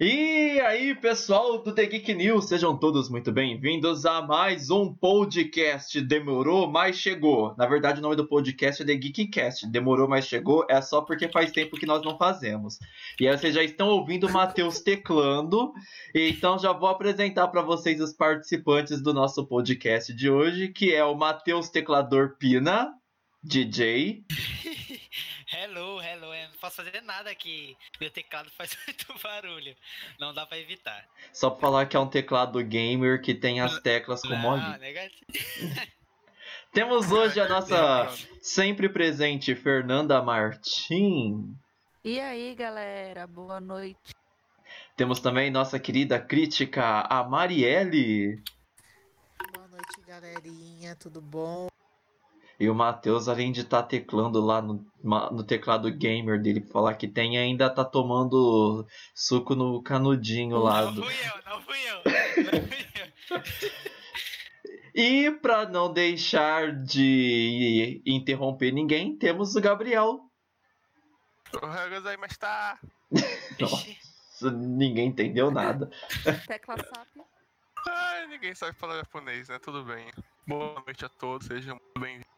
E aí, pessoal do The Geek News, sejam todos muito bem-vindos a mais um podcast. Demorou, mas chegou. Na verdade, o nome do podcast é The Geekcast. Demorou, mas chegou é só porque faz tempo que nós não fazemos. E aí vocês já estão ouvindo o Matheus teclando. Então já vou apresentar para vocês os participantes do nosso podcast de hoje, que é o Matheus Teclador Pina, DJ. Hello, hello. Eu não posso fazer nada aqui. Meu teclado faz muito barulho. Não dá pra evitar. Só pra falar que é um teclado gamer que tem as teclas com Não, negativo. Temos hoje a nossa sempre presente Fernanda Martim. E aí, galera, boa noite. Temos também nossa querida crítica, a Marielle. Boa noite, galerinha, tudo bom? E o Matheus, além de estar teclando lá no, no teclado gamer dele pra falar que tem, ainda tá tomando suco no canudinho lá. Não do- fui eu, não fui eu. Não fui eu. E pra não deixar de interromper ninguém, temos o Gabriel. mas tá. Nossa, ninguém entendeu nada. Tecla SAP. Ai, ninguém sabe falar japonês, né? Tudo bem. Boa noite a todos, sejam muito bem-vindos.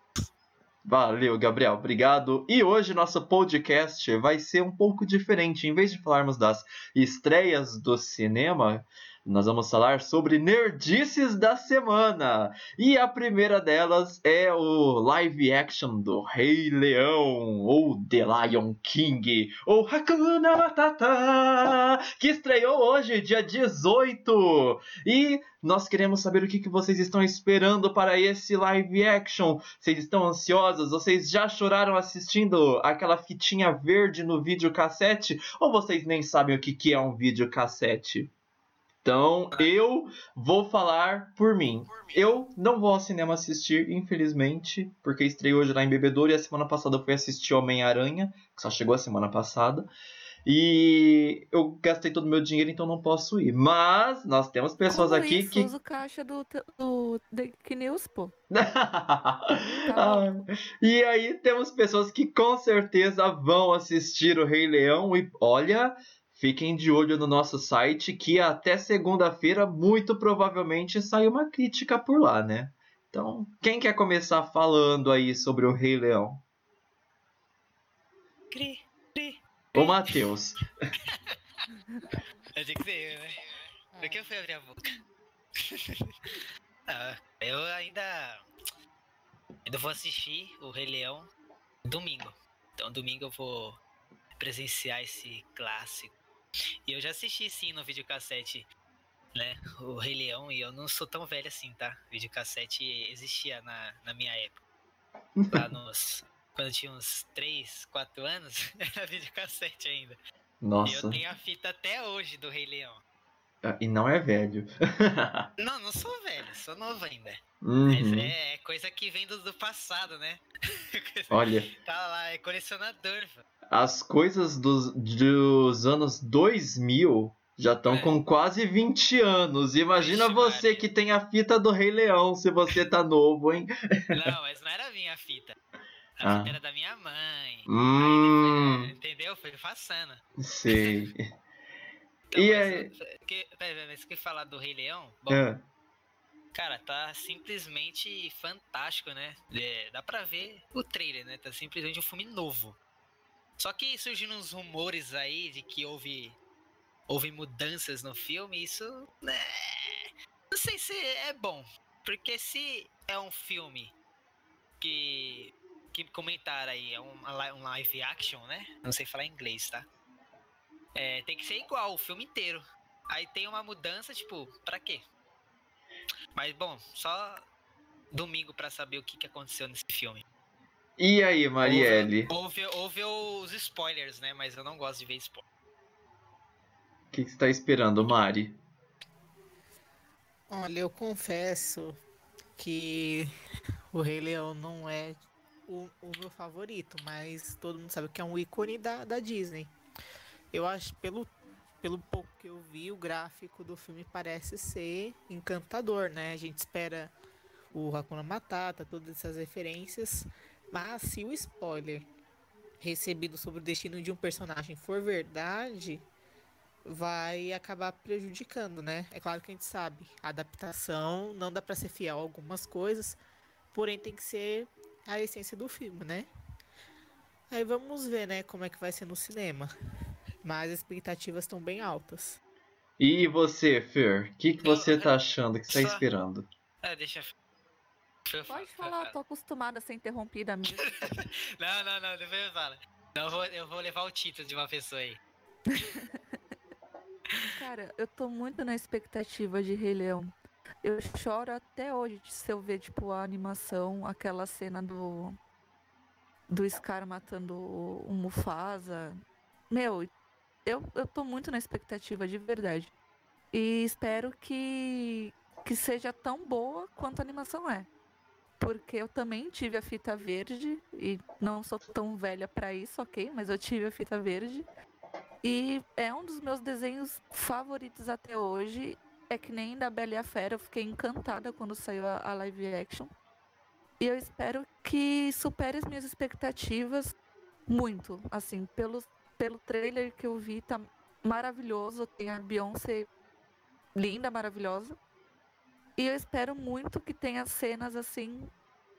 Valeu, Gabriel, obrigado. E hoje nosso podcast vai ser um pouco diferente. Em vez de falarmos das estreias do cinema, nós vamos falar sobre nerdices da semana. E a primeira delas é o live action do Rei Leão, ou The Lion King, ou Hakuna Matata, que estreou hoje, dia 18. E nós queremos saber o que vocês estão esperando para esse live action. Vocês estão ansiosos? Vocês já choraram assistindo aquela fitinha verde no videocassete? Ou vocês nem sabem o que que é um videocassete? Então, eu vou falar por mim. Eu não vou ao cinema assistir, infelizmente, porque estreou hoje lá em Bebedouro e a semana passada eu fui assistir Homem-Aranha, que só chegou a semana passada. E eu gastei todo o meu dinheiro, então não posso ir. Mas nós temos pessoas Como aqui isso? que Usa o caixa do, do The News, pô. Ah, e aí temos pessoas que com certeza vão assistir o Rei Leão e olha, fiquem de olho no nosso site que até segunda-feira muito provavelmente sai uma crítica por lá, né? Então, quem quer começar falando aí sobre o Rei Leão? cri, cri. O Matheus. Eu tinha que ser eu, né? Por que eu fui abrir a boca? Ah, eu ainda. Ainda vou assistir o Rei Leão domingo. Então, domingo eu vou presenciar esse clássico. E eu já assisti sim no videocassete, né? O Rei Leão, e eu não sou tão velho assim, tá? Videocassete existia na, na minha época. Lá nos. Quando eu tinha uns 3, 4 anos, era videocassete ainda. E Nossa, eu tenho a fita até hoje do Rei Leão. Ah, e não é velho. Não, não sou velho, sou novo ainda. Mas Uhum. é, é coisa que vem do, do passado, né? Olha, Tá lá, é colecionador. as coisas dos, dos anos 2000 já estão É. com quase 20 anos. Imagina Vixe, você Maria. que tem a fita do Rei Leão, se você tá novo, hein? Não, mas não era minha fita. A Ah. fita era da minha mãe. Hum, depois, entendeu? Foi façando. sei. Então, E mas, aí- que, pera, mas que falar do Rei Leão? Bom, É, cara, tá simplesmente fantástico, né? É, dá pra ver o trailer, né? Tá simplesmente um filme novo. Só que surgindo uns rumores aí de que houve houve mudanças no filme, isso né, não sei se é bom, porque se é um filme que que comentaram aí é um, um live action, né? Não sei falar inglês, tá? É, tem que ser igual o filme inteiro. Aí tem uma mudança, tipo, pra quê? Mas bom, só domingo pra saber o que, que aconteceu nesse filme. E aí, Marielle? Houve, houve os spoilers, né? Mas eu não gosto de ver spoiler. O que, que você tá esperando, Mari? Olha, eu confesso que o Rei Leão não é o, o meu favorito, mas todo mundo sabe que é um ícone da, da Disney. Eu acho, pelo, pelo pouco que eu vi, o gráfico do filme parece ser encantador, né? A gente espera o Hakuna Matata, todas essas referências, mas se o spoiler recebido sobre o destino de um personagem for verdade, vai acabar prejudicando, né? É claro que a gente sabe, a adaptação não dá pra ser fiel a algumas coisas, porém tem que ser a essência do filme, né? Aí vamos ver, né, como é que vai ser no cinema. Mas as expectativas estão bem altas. E você, Fer, o que, que Eu- você tá eu- achando que você tá esperando? Ah, deixa eu. eu Pode fa- falar, tô acostumada a ser interrompida mesmo. Não, não, não, depois eu falo. Não, eu vou, eu vou levar o título de uma pessoa aí. Cara, eu tô muito na expectativa de Rei Leão. Eu choro até hoje de se eu ver, tipo, a animação, aquela cena do. Do Scar matando o, o Mufasa. Meu, eu, eu tô muito na expectativa, de verdade. E espero que, que seja tão boa quanto a animação é. Porque eu também tive a fita verde, e não sou tão velha pra isso, ok? Mas eu tive a fita verde. E é um dos meus desenhos favoritos até hoje. É que nem da Bela e a Fera, eu fiquei encantada quando saiu a, a live action. E eu espero que supere as minhas expectativas muito. Assim, pelo, pelo trailer que eu vi, tá maravilhoso. Tem a Beyoncé linda, maravilhosa. E eu espero muito que tenha cenas assim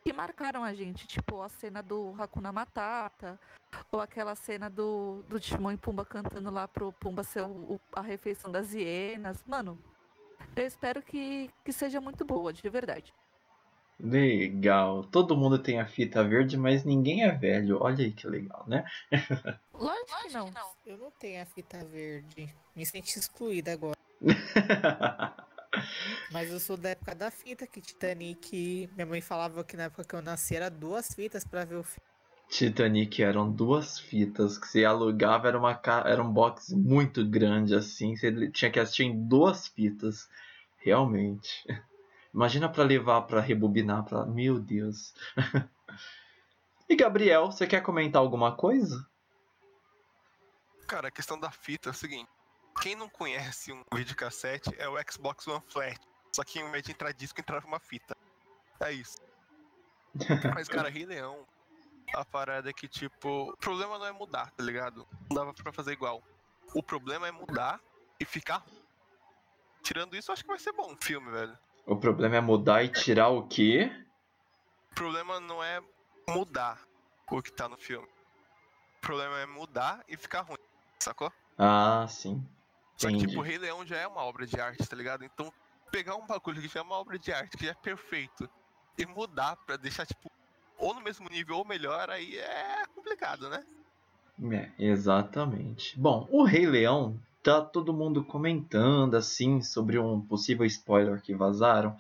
que marcaram a gente. Tipo a cena do Hakuna Matata, ou aquela cena do, do Timão e Pumba cantando lá pro Pumba ser o- o- a refeição das hienas. Mano, eu espero que, que seja muito boa, de verdade. Legal. Todo mundo tem a fita verde, mas ninguém é velho. Olha aí que legal, né? Lógico que não. Eu não tenho a fita verde. Me senti excluída agora. Mas eu sou da época da fita, que Titanic. Minha mãe falava que na época que eu nasci era duas fitas pra ver o filme. Titanic eram duas fitas que você alugava, era, uma, era um box muito grande assim. Você tinha que assistir em duas fitas. Realmente. Imagina pra levar pra rebobinar pra. Meu Deus. e Gabriel, você quer comentar alguma coisa? Cara, a questão da fita é o seguinte. Quem não conhece um videocassete é o Xbox One Flat. Só que em vez de entrar disco, entrava uma fita. É isso. Mas, cara, Rei Leão, a parada é que, tipo, o problema não é mudar, tá ligado? Não dava pra fazer igual. O problema é mudar e ficar. Tirando isso, eu acho que vai ser bom o filme, velho. O problema é mudar e tirar o quê? O problema não é mudar o que tá no filme. O problema é mudar e ficar ruim, sacou? Ah, sim. Só que, tipo, o Rei Leão já é uma obra de arte, tá ligado? Então, pegar um bagulho que já é uma obra de arte, que já é perfeito, e mudar pra deixar, tipo, ou no mesmo nível ou melhor, aí é complicado, né? É, exatamente. Bom, o Rei Leão, tá todo mundo comentando assim sobre um possível spoiler que vazaram.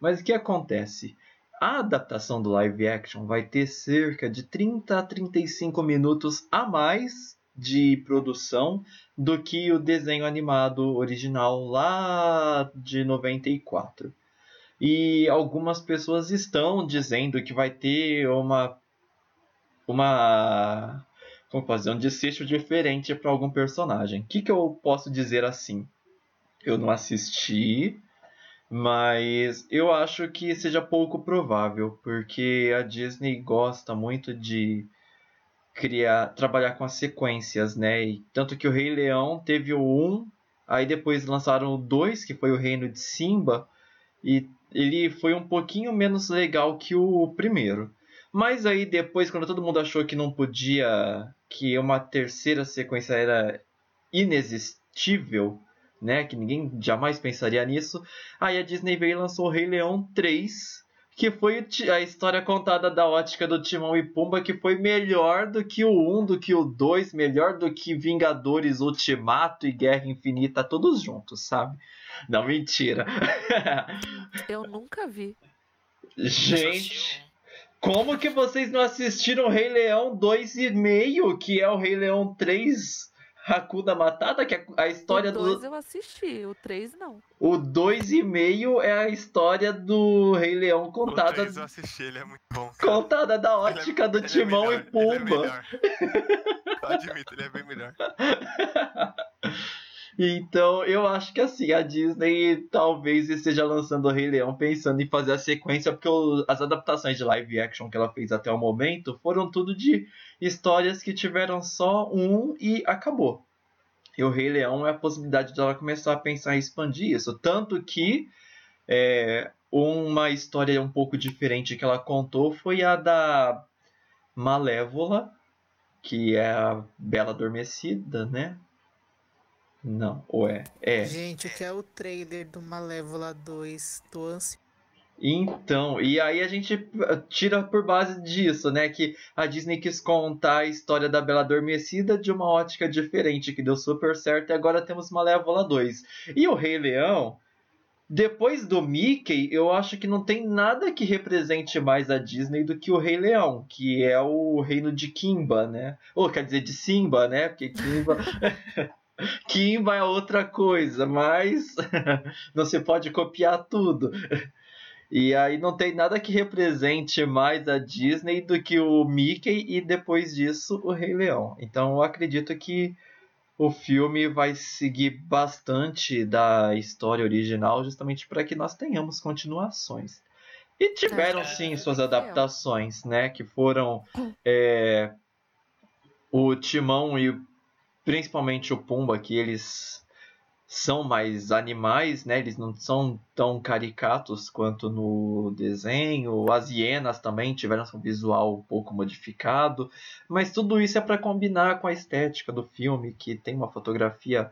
Mas o que acontece? A adaptação do live action vai ter cerca de 30 a 35 minutos a mais de produção do que o desenho animado original lá de 94. E algumas pessoas estão dizendo que vai ter uma uma como dizer, um desfecho diferente para algum personagem. O que, que eu posso dizer assim? Eu não assisti, mas eu acho que seja pouco provável, porque a Disney gosta muito de criar, trabalhar com as sequências, né? E tanto que o Rei Leão teve o 1, aí depois lançaram o 2, que foi o Reino de Simba, e ele foi um pouquinho menos legal que o primeiro. Mas aí depois, quando todo mundo achou que não podia, que uma terceira sequência era inexistível, né, que ninguém jamais pensaria nisso, aí a Disney veio e lançou o Rei Leão 3, que foi a história contada da ótica do Timão e Pumba, que foi melhor do que o 1, do que o 2, melhor do que Vingadores Ultimato e Guerra Infinita, todos juntos, sabe? Não, mentira. Eu nunca vi. Gente, como que vocês não assistiram Rei Leão 2,5, que é o Rei Leão 3 Hakuna Matata, que é a história o dois do. eu assisti, o três não. O 2,5 é a história do Rei Leão O contada, 3 eu assisti, ele é muito bom. cara. contada da Ele é- ótica do ele é Timão melhor, e ele é Pumba. melhor. Eu admito, ele é bem melhor. Então, eu acho que assim, a Disney talvez esteja lançando o Rei Leão pensando em fazer a sequência, porque o- as adaptações de live action que ela fez até o momento foram tudo de histórias que tiveram só um e acabou. E o Rei Leão é a possibilidade dela começar a pensar em expandir isso. Tanto que é, uma história um pouco diferente que ela contou foi a da Malévola, que é a Bela Adormecida, né? Não, ou é? É. Gente, o que é o trailer do Malévola 2 do ansioso. Então, e aí a gente tira por base disso, né? Que a Disney quis contar a história da Bela Adormecida de uma ótica diferente, que deu super certo, e agora temos Malévola 2. E o Rei Leão, depois do Mickey, eu acho que não tem nada que represente mais a Disney do que o Rei Leão, que é o reino de Kimba, né? Ou quer dizer, de Simba, né? Porque Kimba. Kimba é outra coisa, mas não se pode copiar tudo. E aí não tem nada que represente mais a Disney do que o Mickey e depois disso o Rei Leão. Então eu acredito que o filme vai seguir bastante da história original justamente para que nós tenhamos continuações. E tiveram sim é, suas adaptações, né? Que foram é, o Timão e principalmente o Pumba, que eles são mais animais, né? Eles não são tão caricatos quanto no desenho. As hienas também tiveram um visual um pouco modificado, mas tudo isso é para combinar com a estética do filme, que tem uma fotografia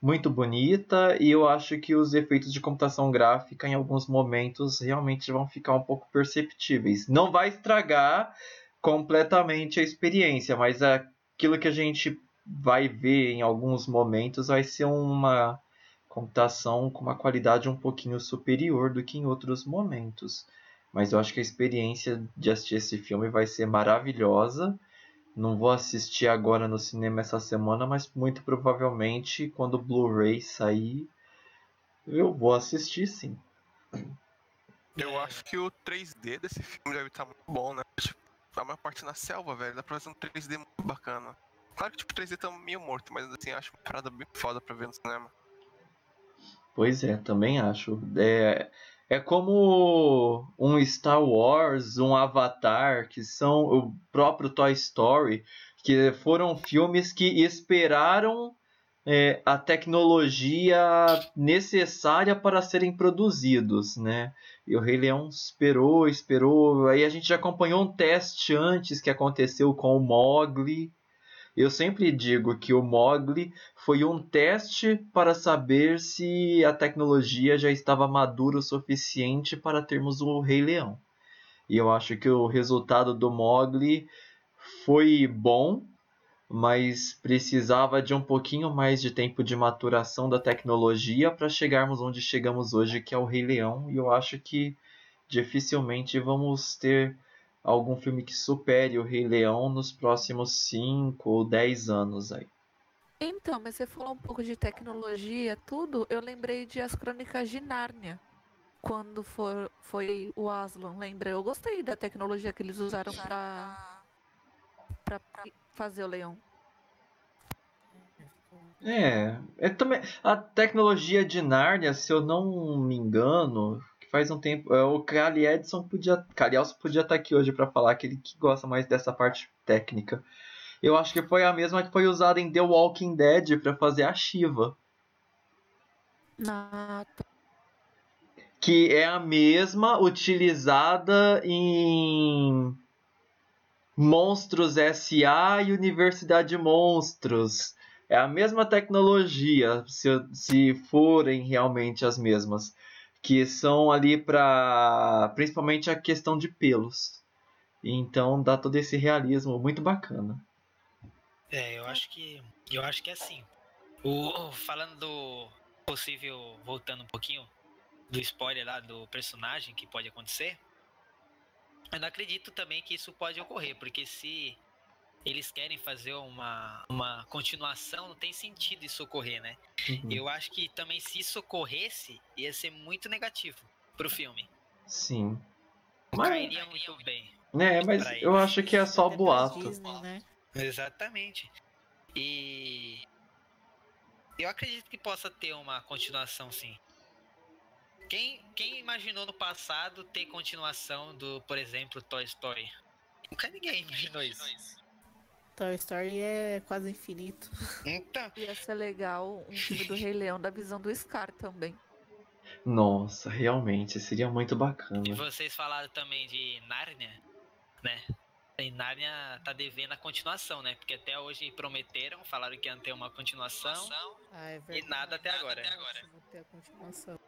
muito bonita e eu acho que os efeitos de computação gráfica em alguns momentos realmente vão ficar um pouco perceptíveis. Não vai estragar completamente a experiência, mas aquilo que a gente vai ver em alguns momentos vai ser uma computação com uma qualidade um pouquinho superior do que em outros momentos. Mas eu acho que a experiência de assistir esse filme vai ser maravilhosa. Não vou assistir agora no cinema essa semana, mas muito provavelmente quando o Blu-ray sair, eu vou assistir sim. Eu acho que o 3D desse filme deve estar muito bom, né? Tipo, a maior parte na selva, velho. Dá pra fazer um 3D muito bacana. Claro que tipo, o 3D tá meio morto, mas assim, acho uma parada bem foda pra ver no cinema. Pois é, também acho. É, é como um Star Wars, um Avatar, que são o próprio Toy Story, que foram filmes que esperaram é, a tecnologia necessária para serem produzidos, né? E o Rei Leão esperou, esperou. Aí a gente já acompanhou um teste antes que aconteceu com o Mogli. Eu sempre digo que o Mogli foi um teste para saber se a tecnologia já estava madura o suficiente para termos o Rei Leão. E eu acho que o resultado do Mogli foi bom, mas precisava de um pouquinho mais de tempo de maturação da tecnologia para chegarmos onde chegamos hoje, que é o Rei Leão. E eu acho que dificilmente vamos ter algum filme que supere o Rei Leão nos próximos 5 ou 10 anos aí. Então, mas você falou um pouco de tecnologia, tudo. Eu lembrei de As Crônicas de Nárnia. Quando for, foi o Aslan, lembra? Eu gostei da tecnologia que eles usaram pra, pra fazer o leão. É, é também a tecnologia de Nárnia, se eu não me engano, faz um tempo, é, o Cali Edson podia, Calielson podia estar aqui hoje para falar que ele que gosta mais dessa parte técnica. Eu acho que foi a mesma que foi usada em The Walking Dead para fazer a Shiva, Na... que é a mesma utilizada em Monstros S.A. e Universidade Monstros. É a mesma tecnologia, se, se forem realmente as mesmas, que são ali para principalmente a questão de pelos. Então dá todo esse realismo muito bacana. É, eu acho que. Eu acho que é assim. O, falando do possível. Voltando um pouquinho do spoiler lá do personagem que pode acontecer. Eu não acredito também que isso pode ocorrer, porque se eles querem fazer uma, uma continuação, não tem sentido isso ocorrer, né? Uhum. Eu acho que também se isso ocorresse, ia ser muito negativo pro filme. Sim. Mas, cairia muito bem. é, mas eu eles. acho que é só pra boato. Disney, né? Exatamente. E eu acredito que possa ter uma continuação sim. Quem, quem imaginou no passado ter continuação do, por exemplo, Toy Story? Nunca ninguém imaginou isso. Toy Story é quase infinito. Então, Ia ser legal um filme do Rei Leão da visão do Scar também. Nossa, realmente, seria muito e bacana. vocês falaram também de Nárnia, né? E Nárnia tá devendo a continuação, né? Porque até hoje prometeram, falaram que iam ter uma continuação. Ah, é verdade. nada até agora. Vou ter a continuação.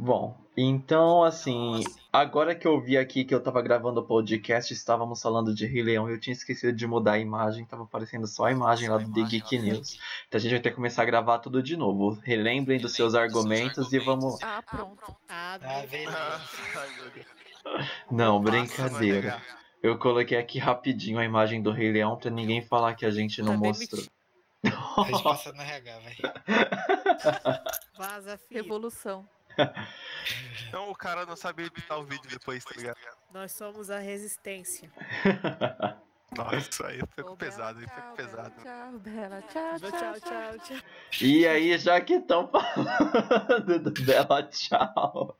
Bom, então assim, agora que eu vi aqui que eu tava gravando o podcast, estávamos falando de Rei Leão e eu tinha esquecido de mudar a imagem, tava aparecendo só a imagem lá do The Geek News. Então a gente vai ter que começar a gravar tudo de novo. Relembrem dos seus argumentos e vamos. Ah, pronto. Ah, Ah. Não, brincadeira. Eu coloquei aqui rapidinho a imagem do Rei Leão pra ninguém falar que a gente não Tá mostrou. Pode passar no RH, vai. Vaza, filho. Revolução. Então o cara não sabe editar o vídeo depois, tá ligado? Nós somos a resistência. Nossa, aí ficou pesado, aí ficou tchau, pesado. Tchau, Bela. Tchau, Tchau, tchau, tchau, tchau. E aí, já que estão falando do Bela Tchau,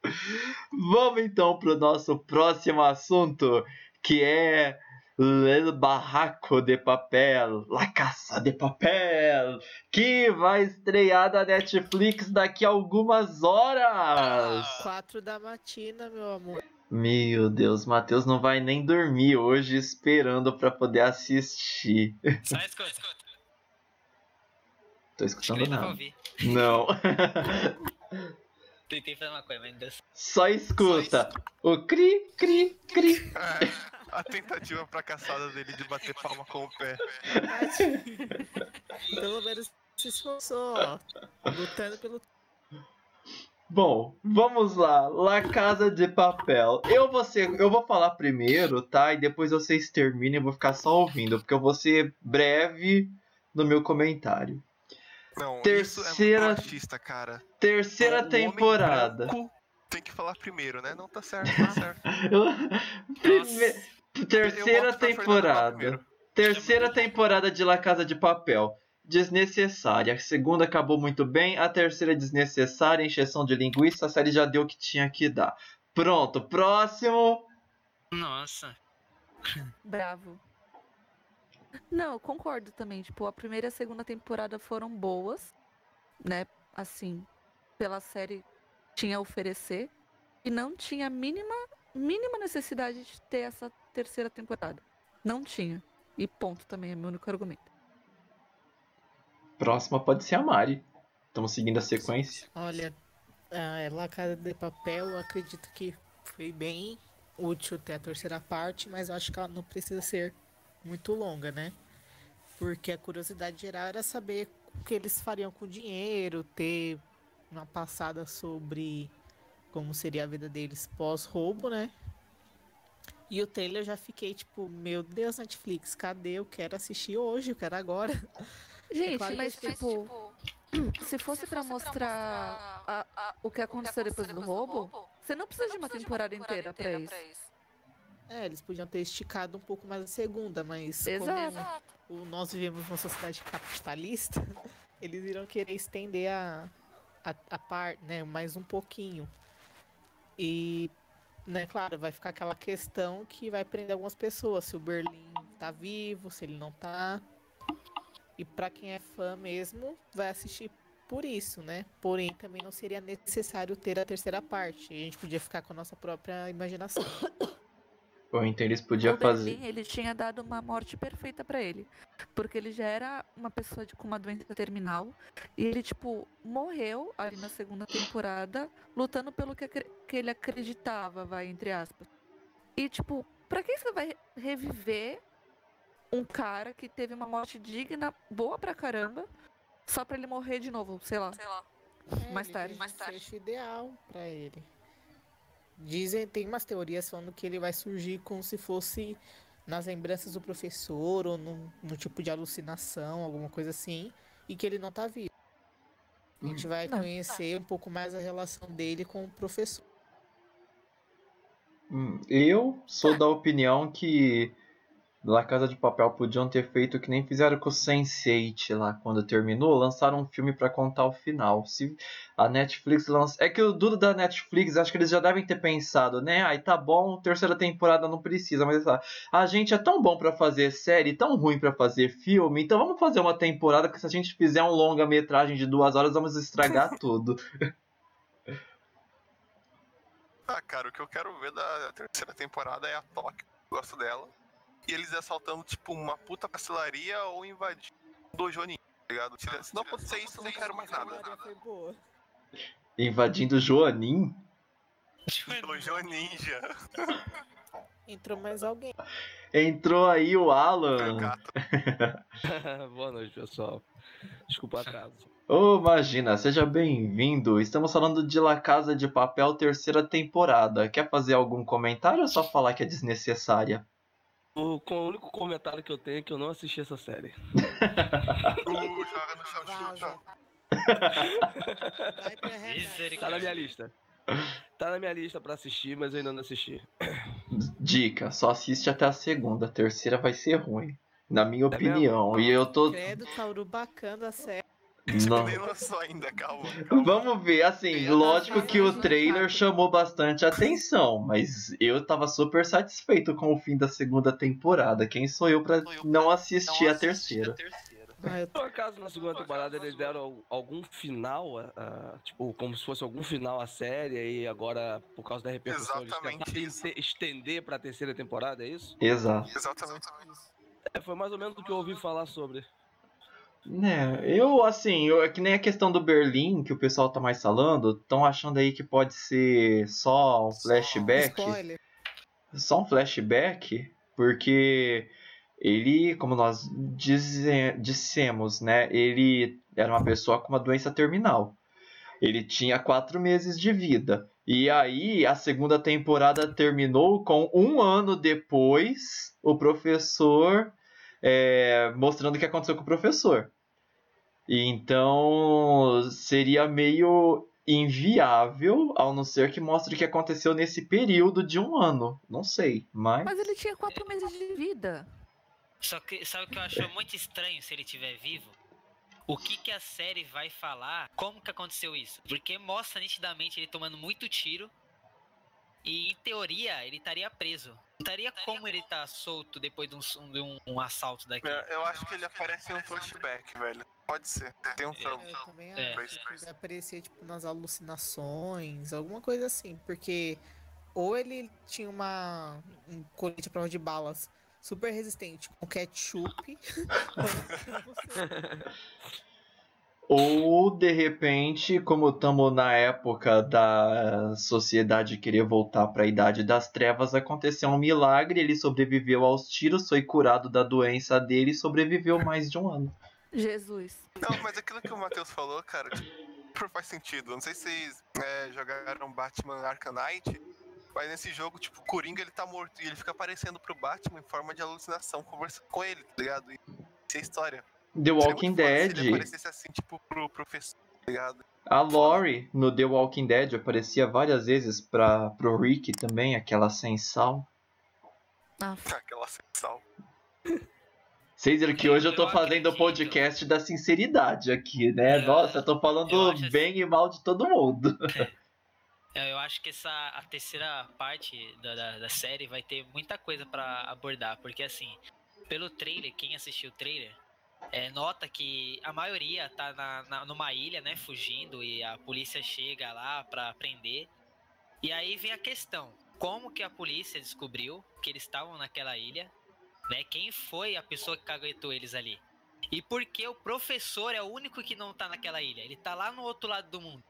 vamos então pro nosso próximo assunto, que é Le Barraco de Papel, La Caça de Papel, que vai estrear na Netflix daqui a algumas horas. Quatro da matina, meu amor. Meu Deus, Matheus não vai nem dormir hoje esperando pra poder assistir. Só escuta. Tô Acho que escutando nada. ouvir. Não. Tentei fazer uma coisa, mas não deu certo. Só escuta. O cri, cri, cri. É, a tentativa fracassada dele de bater palma com o pé. Pelo menos se esforçou, ó. Lutando pelo. Bom, vamos lá. La Casa de Papel. Eu vou ser, eu vou falar primeiro, tá? E depois vocês terminem, eu vou ficar só ouvindo, porque eu vou ser breve no meu comentário. Não, isso Terceira- é muito machista, cara. Terceira O homem temporada. branco Tem que falar primeiro, né? Não tá certo, tá certo. Prime- Terceira temporada. Terceira temporada de La Casa de Papel. Desnecessária. A segunda acabou muito bem. A terceira desnecessária. Encheção de linguiça. A série já deu o que tinha que dar. Pronto. Próximo. Nossa. Bravo. Não, eu concordo também. Tipo, a primeira e a segunda temporada foram boas, né? Assim, pela série tinha a oferecer. E não tinha a mínima, mínima necessidade de ter essa terceira temporada. Não tinha. E ponto também, é meu único argumento. Próxima pode ser a Mari. Estamos seguindo a sequência. Olha, a La Casa de Papel, eu acredito que foi bem útil ter a terceira parte, mas eu acho que ela não precisa ser muito longa, né? Porque a curiosidade geral era saber o que eles fariam com o dinheiro, ter uma passada sobre como seria a vida deles pós-roubo, né? E o trailer eu já fiquei tipo, meu Deus, Netflix, cadê? Eu quero assistir hoje, eu quero agora. Gente, claro que mas tipo, se fosse pra mostrar a- a- o que aconteceu depois do roubo, você não precisa de uma temporada inteira pra isso. É, eles podiam ter esticado um pouco mais a segunda, mas Exato. como o- nós vivemos numa sociedade capitalista, eles irão querer estender a, a, a parte, né, mais um pouquinho. E, né, claro, vai ficar aquela questão que vai prender algumas pessoas, se o Berlim tá vivo, se ele não tá. E pra quem é fã mesmo, vai assistir por isso, né? Porém, também não seria necessário ter a terceira parte. A gente podia ficar com a nossa própria imaginação. Ou então eles podiam o fazer. Berlim, ele tinha dado uma morte perfeita pra ele. Porque ele já era uma pessoa de, com uma doença terminal. E ele, tipo, morreu ali na segunda temporada, lutando pelo que, que ele acreditava, vai, entre aspas. E, tipo, pra que você vai reviver um cara que teve uma morte digna, boa pra caramba, só pra ele morrer de novo, sei lá. É, Mais tarde. um desfecho ideal pra ele. Dizem, tem umas teorias falando que ele vai surgir como se fosse nas lembranças do professor ou num, num tipo de alucinação, alguma coisa assim, e que ele não tá vivo. A gente vai Não. conhecer um pouco mais a relação dele com o professor. Hum, Eu sou da opinião que La Casa de Papel podiam ter feito que nem fizeram com o Sense8 lá quando terminou, lançaram um filme pra contar o final. Se a Netflix lança. É que o Dudo da Netflix, acho que eles já devem ter pensado, né? Aí tá bom, terceira temporada não precisa, mas ah, a gente é tão bom pra fazer série, tão ruim pra fazer filme, então vamos fazer uma temporada que se a gente fizer um longa-metragem de duas horas, vamos estragar tudo. Ah, cara, o que eu quero ver da terceira temporada é a Tóquio. Gosto dela. E eles assaltando, tipo, uma puta pastelaria ou invadindo o dojo ninja, tá ligado? Tira- Se não acontecer isso, eu não quero mais nada. Invadindo Joanin? Dojo ninja. Entrou mais alguém. Entrou aí o Alan. É. Boa noite, pessoal. Desculpa o atraso. Ô, imagina, seja bem-vindo. Estamos falando de La Casa de Papel, terceira temporada. Quer fazer algum comentário ou só falar que é desnecessária? O, com o único comentário que eu tenho é que eu não assisti essa série. Tá na minha lista. Tá na minha lista pra assistir, mas eu ainda não assisti. Dica, só assiste até a segunda. A terceira vai ser ruim. Na minha É opinião. E eu tô. Credo, Tauru bacana a série. Não. Nem lançou ainda, calma. calma. Vamos ver, assim, lógico que o trailer chamou bastante atenção, mas eu tava super satisfeito com o fim da segunda temporada. Quem sou eu pra não assistir a terceira? Ah, eu Por acaso na segunda temporada eles deram al- algum final, a- a- tipo, como se fosse algum final à série, e agora, por causa da repercussão, eles Exatamente tentaram isso. ente- estender pra terceira temporada, é isso? Exato. Exatamente. É, foi mais ou menos o que eu ouvi falar sobre. Né, eu, assim, eu, é que nem a questão do Berlim, que o pessoal tá mais falando, estão achando aí que pode ser só um flashback. spoiler. Só um flashback, porque ele, como nós dize- dissemos, né, ele era uma pessoa com uma doença terminal. Ele tinha quatro meses de vida. E aí, a segunda temporada terminou com um ano depois, o professor é, mostrando o que aconteceu com o professor. E então seria meio inviável, ao não ser que mostre o que aconteceu nesse período de um ano. Não sei, mas. Mas ele tinha quatro meses de vida. Só que sabe o que eu acho muito estranho se ele estiver vivo? O que que a série vai falar? Como que aconteceu isso? Porque mostra nitidamente ele tomando muito tiro. E em teoria ele estaria preso. Não estaria como ele tá solto depois de um, de um- um assalto daqui. É, Eu acho que ele aparece em um flashback, velho. Pode ser. Tem um. Eu também É. acho que vai aparecer tipo nas alucinações, alguma coisa assim, porque ou ele tinha uma um colete à prova de balas super resistente com ketchup, Ou de repente, como estamos na época da sociedade querer voltar para a idade das trevas, aconteceu um milagre, ele sobreviveu aos tiros, foi curado da doença dele e sobreviveu mais de um ano. Jesus. Não, mas aquilo que o Matheus falou, cara, tipo, faz sentido. Não sei se vocês é, jogaram Batman Arkham Knight, mas nesse jogo, tipo, o Coringa ele tá morto e ele fica aparecendo pro Batman em forma de alucinação, conversando com ele, tá ligado? E essa é a história. The Walking foda Se ele Dead, aparecesse assim, tipo, pro professor, tá ligado? a Lori no The Walking Dead aparecia várias vezes para pro Rick também, aquela sensal. Ah, Aquela sensação. Vocês viram que hoje eu tô Eu fazendo o podcast da sinceridade aqui, né? É, Nossa, eu tô eu falando assim. bem e mal de todo mundo. É, Eu acho que essa a terceira parte da, da, da série vai ter muita coisa pra abordar, porque assim, pelo trailer, quem assistiu o trailer, é, nota que a maioria tá na, na- numa ilha, né, fugindo e a polícia chega lá pra prender. E aí vem a questão, como que a polícia descobriu que eles estavam naquela ilha, né? Quem foi a pessoa que caguetou eles ali? E por que o professor é o único que não tá naquela ilha? Ele tá lá no outro lado do mundo.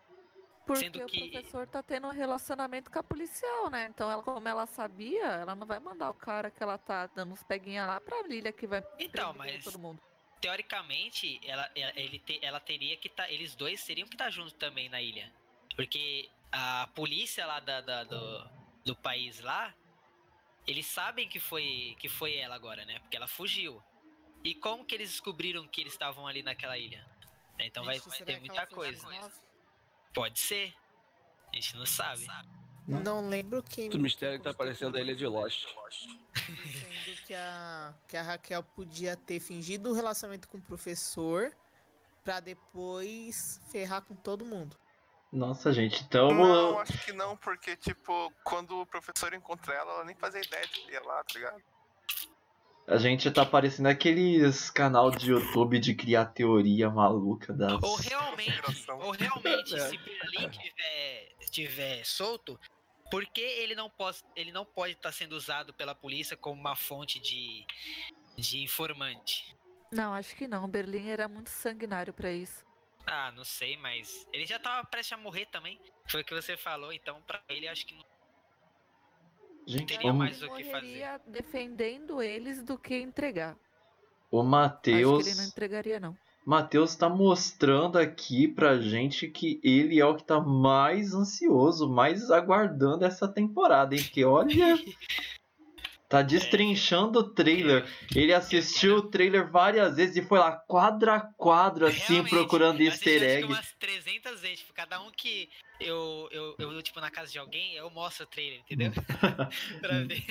porque Sendo que- o professor tá tendo um relacionamento com a policial, né? Então, ela, como ela sabia, ela não vai mandar o cara que ela tá dando uns peguinha lá pra Lilia que vai Então, mas todo mundo. teoricamente, ela, ele te- ela teria que estar. eles dois teriam que estar juntos também na ilha. Porque a polícia lá da, da- do, do país lá, eles sabem que foi, que foi ela agora, né? Porque ela fugiu. E como que eles descobriram que eles estavam ali naquela ilha? Então vai, vai ter muita coisa. X9? Pode ser. A gente não sabe. Não lembro quem. O mistério que tá aparecendo aí é de Lost. Dizendo que a, que a Raquel podia ter fingido o relacionamento com o professor pra depois ferrar com todo mundo. Nossa, gente, então. Não, acho que não, porque, tipo, quando o professor encontra ela, ela nem fazia ideia de que ia lá, tá ligado? A gente tá parecendo aqueles canal de YouTube de criar teoria maluca das. Ou realmente, ou realmente, É. se Berlim tiver, tiver solto, por que ele não pode ele não pode estar sendo usado pela polícia como uma fonte de, de informante? Não, acho que não. Berlim era muito sanguinário pra isso. Ah, não sei, mas ele já tava prestes a morrer também. Foi o que você falou, então pra ele acho que não Gente, teria o, mais o que fazer. morreria defendendo eles do que entregar. o Acho Matheus. que ele não entregaria, não. Matheus tá mostrando aqui pra gente que ele é o que tá mais ansioso, mais aguardando essa temporada, hein? Porque olha. Tá destrinchando o trailer. Ele assistiu o trailer várias vezes e foi lá quadro a quadro, assim, Realmente, procurando eu easter egg. umas 300 vezes, tipo, cada um que eu, eu, eu, tipo, na casa de alguém, eu mostro o trailer, entendeu? pra ver.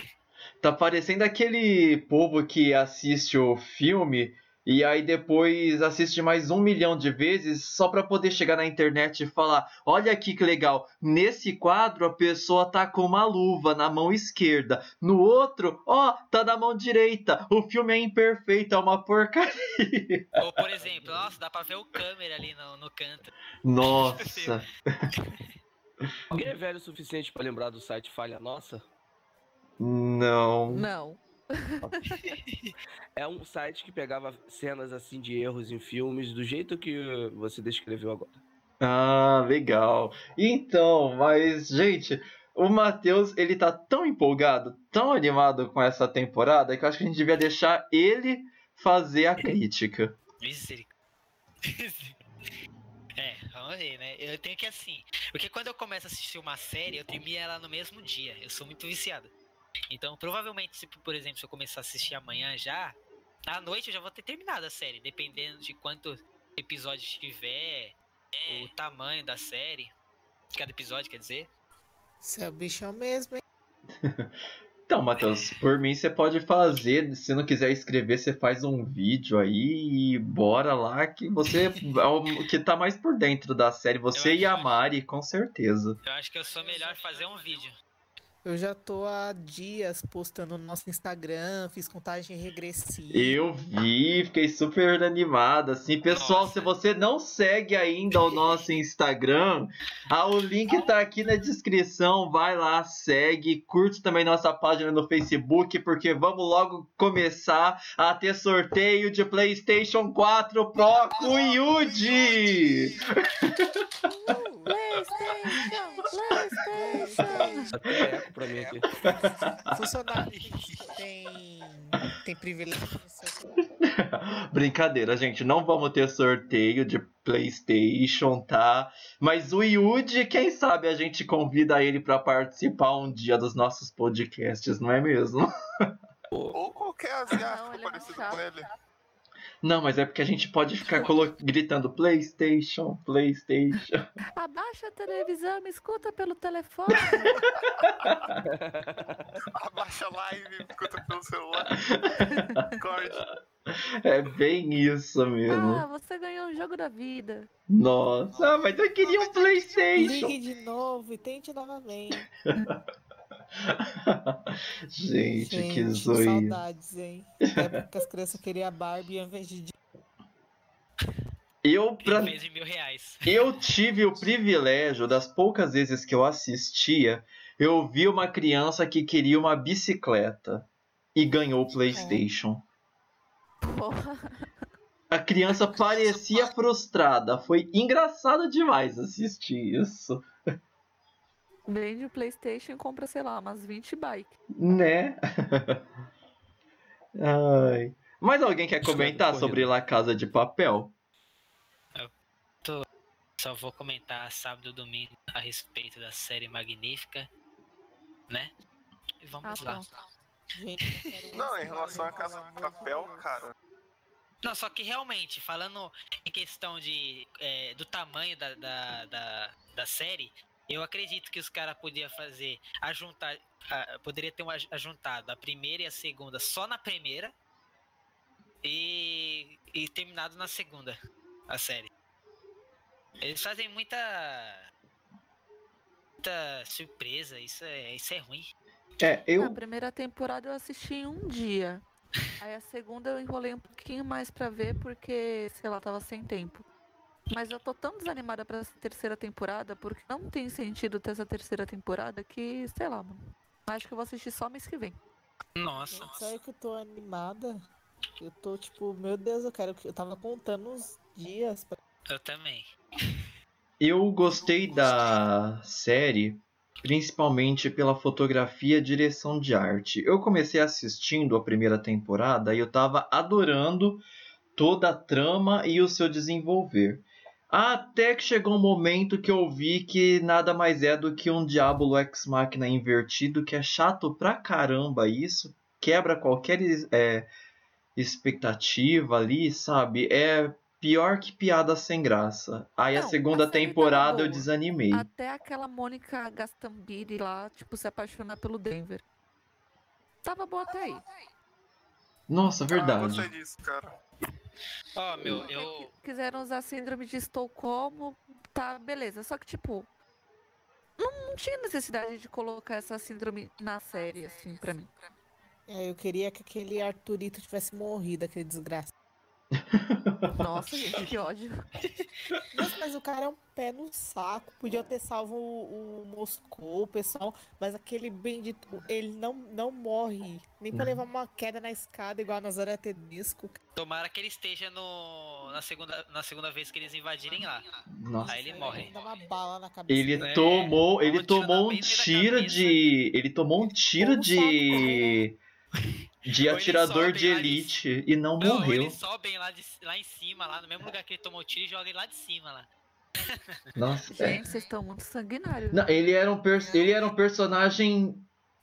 Tá parecendo aquele povo que assiste o filme e aí depois assiste mais um milhão de vezes só pra poder chegar na internet e falar: olha aqui que legal, nesse quadro a pessoa tá com uma luva na mão esquerda, no outro, ó, tá na mão direita. O filme é imperfeito, é uma porcaria. Ou, por exemplo, nossa, dá pra ver o câmera ali no, no canto. Nossa, Alguém é velho o suficiente pra lembrar do site Falha Nossa? não. Não. É um site que pegava cenas assim de erros em filmes do jeito que você descreveu agora. Ah, legal. Então, mas, gente, o Matheus, ele tá tão empolgado, tão animado com essa temporada, que eu acho que a gente devia deixar ele fazer a crítica. Misericórdia. É, vamos ver, né? Eu tenho que assim. Porque quando eu começo a assistir uma série, eu termino ela no mesmo dia. Eu sou muito viciado. Então, provavelmente, se, por exemplo, se eu começar a assistir amanhã já, à noite eu já vou ter terminado a série, dependendo de quantos episódios tiver, o tamanho da série, de cada episódio, quer dizer. Você é o bichão mesmo, hein? Então, Matheus, por mim você pode fazer, se não quiser escrever, você faz um vídeo aí e bora lá que você é o que tá mais por dentro da série, você e a Mari, com certeza. Eu acho que eu sou melhor fazer um vídeo. Eu já tô há dias postando no nosso Instagram, fiz contagem regressiva. Eu vi, fiquei super animado, assim. Pessoal, Nossa. se você não segue ainda o nosso Instagram, ah, o link tá aqui na descrição, vai lá, segue, curte também nossa página no Facebook, porque vamos logo começar a ter sorteio de PlayStation 4 Pro com Yuji! PlayStation! Até eco pra mim aqui. Funcionário tem, tem privilégio Brincadeira, gente, não vamos ter sorteio de PlayStation, tá? Mas o Yuji, quem sabe a gente convida ele pra participar um dia dos nossos podcasts, não é mesmo? Ou qualquer Não, asiático ele é parecido com ele. Não, mas é porque a gente pode ficar colo- gritando PlayStation, PlayStation. Abaixa a televisão, me escuta pelo telefone. Abaixa a live, escuta pelo celular. Corte. É bem isso mesmo. Ah, você ganhou um jogo da vida. Nossa, mas eu queria um PlayStation. Ligue de novo e tente novamente. gente, que Gente, zoio. saudades, hein? É porque as crianças queriam a Barbie ao invés de. Eu, pra, eu tive o privilégio das poucas vezes que eu assistia, eu vi uma criança que queria uma bicicleta e ganhou o PlayStation. Porra. A criança parecia frustrada. Foi engraçado demais assistir isso. Vende o PlayStation e compra, sei lá, umas 20 bikes. Né? Ai. Mais alguém quer comentar sobre La Casa de Papel? Só vou comentar sábado e domingo a respeito da série magnífica, né? E Ah, vamos lá. Gente, eu quero Não, em relação à casa de papel, cara. Não, só que realmente, falando em questão de é, do tamanho da, da, da, da série, Eu acredito que os caras podiam fazer, ajuntar, ah, poderia ter um aj- ajuntado a primeira e a segunda só na primeira e, e terminado na segunda, a série. Eles fazem muita muita surpresa, isso é, isso é ruim. É, A eu. primeira temporada eu assisti em um dia. Aí a segunda eu enrolei um pouquinho mais pra ver porque, sei lá, tava sem tempo. Mas eu tô tão desanimada pra essa terceira temporada porque não tem sentido ter essa terceira temporada que, sei lá, mano. Acho que eu vou assistir só mês que vem. Nossa. Gente, Sabe que eu tô animada? Eu tô tipo, meu Deus, eu quero que. Eu tava contando uns dias pra. Eu também. Eu gostei da série principalmente pela fotografia e direção de arte. Eu comecei assistindo a primeira temporada e eu tava adorando toda a trama e o seu desenvolver. Até que chegou um momento que eu vi que nada mais é do que um Diablo Ex Machina invertido, que é chato pra caramba isso, quebra qualquer é, expectativa ali, sabe? É pior que piada sem graça. Aí a Não, segunda a tava temporada eu desanimei. Até aquela Mônica Gastambide lá, tipo, se apaixonar pelo Denver. Tava boa até aí. Nossa, Ah, verdade. gostei disso, cara. Ó, meu, eu. Quiseram usar a síndrome de Estocolmo, tá, beleza. Só que, tipo, não, não tinha necessidade de colocar essa síndrome na série, assim, pra mim. É, eu queria que aquele Arthurito tivesse morrido, aquele desgraça. Nossa, gente, que ódio. Nossa, mas o cara é um pé no saco. Podia ter salvo o, o Moscou, o pessoal. Mas aquele bendito, ele não, não morre. Nem pra levar uma queda na escada, igual a Nazaré Tedesco. Tomara que ele esteja no, na, segunda, na segunda vez que eles invadirem lá. Nossa. Aí ele morre. Dá uma bala na cabeça. Ele É, tomou, ele um tomou um tiro de, ele tomou um tiro de de atirador de lá de- elite e não Não, morreu. eles sobem lá, de, lá em cima, lá no mesmo lugar que ele tomou o tiro e jogam ele lá de cima lá. Nossa, é. Gente, vocês estão muito sanguinários. Não, né? ele era um ele era um personagem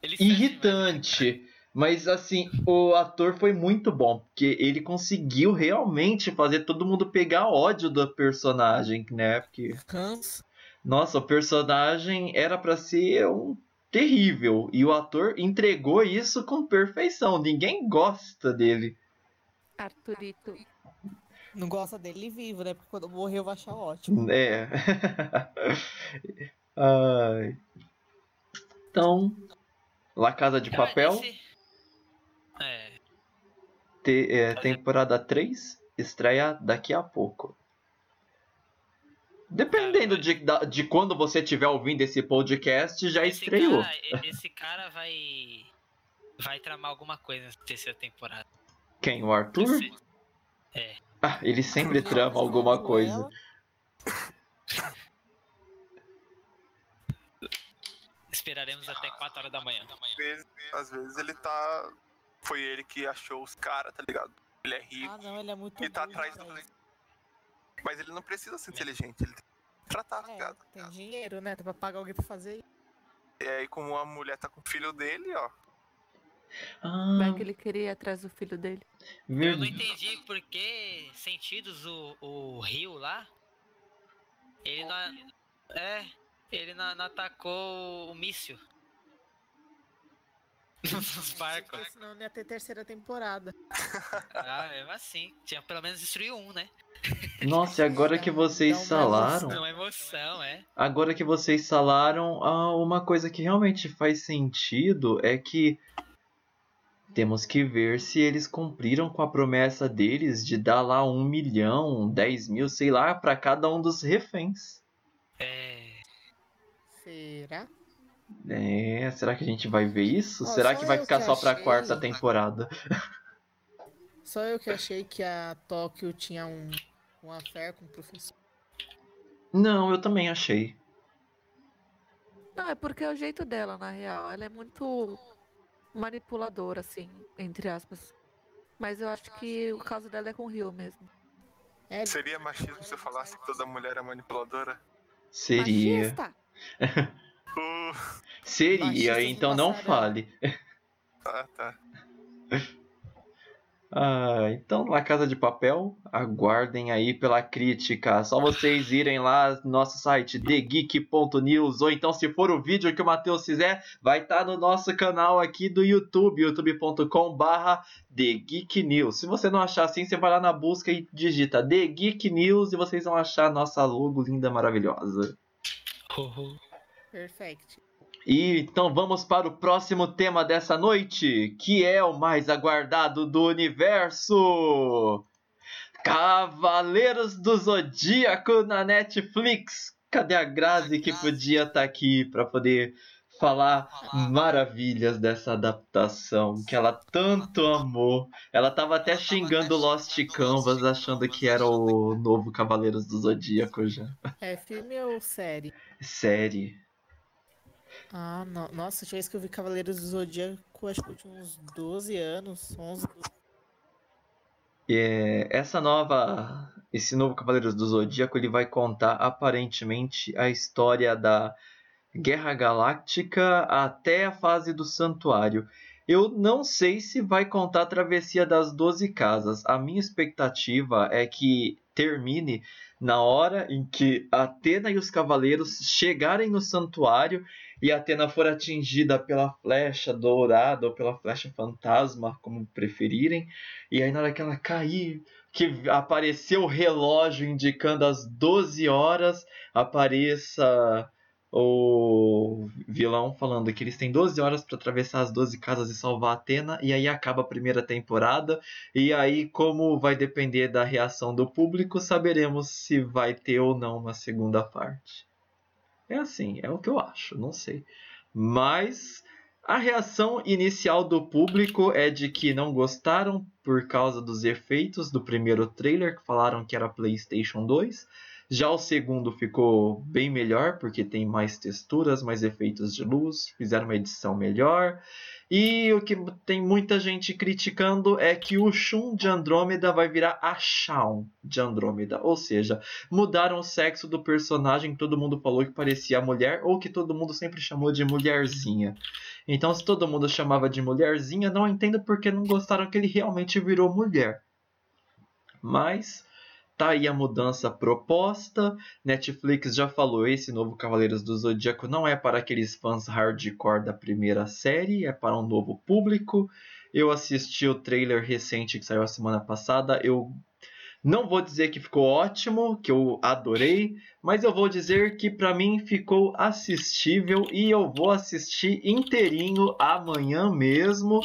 Ele irritante. Mas assim, o ator foi muito bom, porque ele conseguiu realmente fazer todo mundo pegar ódio do personagem, né? Porque Hans. Nossa, o personagem era pra ser um terrível e o ator entregou isso com perfeição. Ninguém gosta dele. Arthurito. Não gosta dele vivo, né? Porque quando morrer eu vou achar ótimo. É. Ai. Então, La Casa de Cara, Papel, É, te- é, temporada 3, estreia daqui a pouco. Dependendo de, da- de quando você estiver ouvindo esse podcast, já esse estreou. Cara, esse cara vai. Vai tramar alguma coisa nessa terceira temporada. Quem? O Arthur? Esse- Ah, ele sempre trama alguma coisa. Esperaremos até 4 horas da manhã. Às vezes, às vezes ele tá. Foi ele que achou os caras, tá ligado? Ele é rico Ah, não, ele é muito e tá atrás do. Mas ele não precisa ser inteligente, ele tem que tratar, tá É, ligado? tem dinheiro, né? Tem pra pagar alguém pra fazer isso. E aí, como a mulher tá com o filho dele, ó. Ah, Vai que ele queria ir atrás do filho dele. Eu não entendi por que sentidos o, o rio lá. Ele não. É. Ele não, não atacou o míssil. Nos barcos. Porque senão não ia ter terceira temporada. Ah, mesmo assim. Tinha pelo menos destruído um, né? Nossa, e agora que vocês Dá uma É emoção, é. agora que vocês falaram, ah, uma coisa que realmente faz sentido é que temos que ver se eles cumpriram com a promessa deles de dar lá um milhão, dez mil, sei lá, pra cada um dos reféns. É. Será? É, será que a gente vai ver isso? Ó, será que vai ficar que só pra achei. quarta temporada? Só eu que achei que a Tóquio tinha um, um affair com o professor. Não, eu também achei. Não, é porque é o jeito dela, na real. Ela é muito manipuladora, assim, entre aspas. Mas eu acho que o caso dela é com o Rio mesmo. É, Seria machismo se eu falasse que toda mulher é manipuladora? Seria. Machista! Uh, Seria, então não fale. ah, tá. Ah, então, La Casa de Papel, aguardem aí pela crítica. Só vocês irem lá no nosso site, thegeek.news, ou então, se for o vídeo que o Matheus fizer, vai estar tá no nosso canal aqui do YouTube, youtube.com/barra News. Se você não achar assim, você vai lá na busca e digita The Geek News e vocês vão achar a nossa logo linda, maravilhosa. Perfeito. E então vamos para o próximo tema dessa noite, que é o mais aguardado do universo. Cavaleiros do Zodíaco na Netflix. Cadê a Grazi que podia estar tá aqui para poder falar maravilhas dessa adaptação que ela tanto amou. Ela tava até xingando Lost Canvas, achando que era o novo Cavaleiros do Zodíaco já. É filme ou série? Série. Ah, no... nossa, a última vez que eu vi Cavaleiros do Zodíaco, acho que tinha uns 12 anos, 11. É, essa nova, esse novo Cavaleiros do Zodíaco, ele vai contar aparentemente a história da Guerra Galáctica até a fase do Santuário. Eu não sei se vai contar a travessia das Doze Casas. A minha expectativa é que termine na hora em que Atena e os cavaleiros chegarem no santuário e Atena for atingida pela flecha dourada ou pela flecha fantasma, como preferirem, e aí na hora que ela cair, que apareceu o relógio indicando as 12 horas, apareça o vilão falando que eles têm 12 horas para atravessar as 12 casas e salvar Atena, e aí acaba a primeira temporada, e aí, como vai depender da reação do público, saberemos se vai ter ou não uma segunda parte. É assim, é o que eu acho, não sei. Mas a reação inicial do público é de que não gostaram por causa dos efeitos do primeiro trailer, que falaram que era PlayStation 2. Já o segundo ficou bem melhor, porque tem mais texturas, mais efeitos de luz, fizeram uma edição melhor. E o que tem muita gente criticando é que o Shun de Andrômeda vai virar a Shaun de Andrômeda. Ou seja, mudaram o sexo do personagem que todo mundo falou que parecia mulher ou que todo mundo sempre chamou de mulherzinha. Então, se todo mundo chamava de mulherzinha, não entendo porque não gostaram que ele realmente virou mulher. Mas Tá aí a mudança proposta. Netflix já falou: esse novo Cavaleiros do Zodíaco não é para aqueles fãs hardcore da primeira série, é para um novo público. Eu assisti o trailer recente que saiu a semana passada. Eu não vou dizer que ficou ótimo, que eu adorei, mas eu vou dizer que para mim ficou assistível e eu vou assistir inteirinho amanhã mesmo.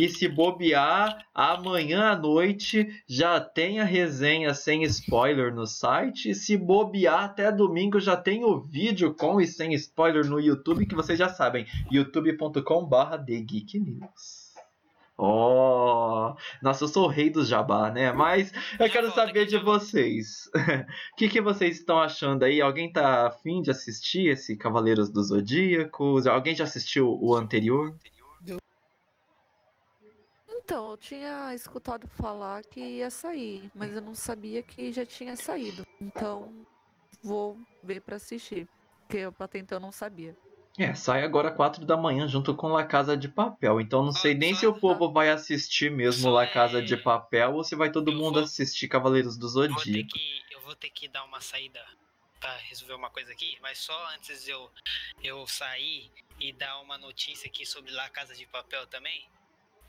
E se bobear, amanhã à noite já tem a resenha sem spoiler no site. E se bobear, até domingo já tem o vídeo com e sem spoiler no YouTube, que vocês já sabem, youtube.com/thegeeknews. Oh, nossa, eu sou o rei do jabá, né? Mas eu quero saber de vocês. O que, que vocês estão achando aí? Alguém tá afim de assistir esse Cavaleiros do Zodíaco? Alguém já assistiu o anterior? Então, eu tinha escutado falar que ia sair, mas eu não sabia que já tinha saído. Então, vou ver para assistir, porque eu até então não sabia. É, sai agora 4 da manhã junto com La Casa de Papel. Então não sei nem se o povo vai assistir mesmo La Casa de Papel ou se vai todo mundo assistir Cavaleiros do Zodíaco. Eu vou ter que dar uma saída para resolver uma coisa aqui, mas só antes eu eu sair e dar uma notícia aqui sobre La Casa de Papel também.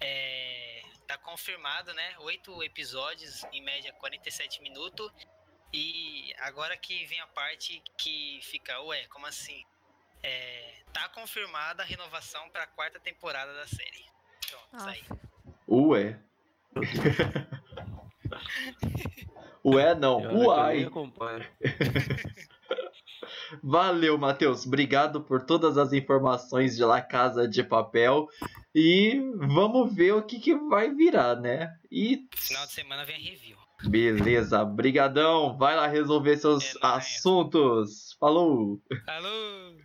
É, tá confirmado, né? Oito episódios, em média 47 minutos. E agora que vem a parte que fica, ué, como assim? É, tá confirmada a renovação para a quarta temporada da série. Pronto, ah. aí. Ué. Ué, não. Uai. Valeu, Matheus. Obrigado por todas as informações de La Casa de Papel. E vamos ver o que, que vai virar, né? E... Final de semana vem a review. Beleza, brigadão. Vai lá resolver seus é assuntos. Falou. Falou.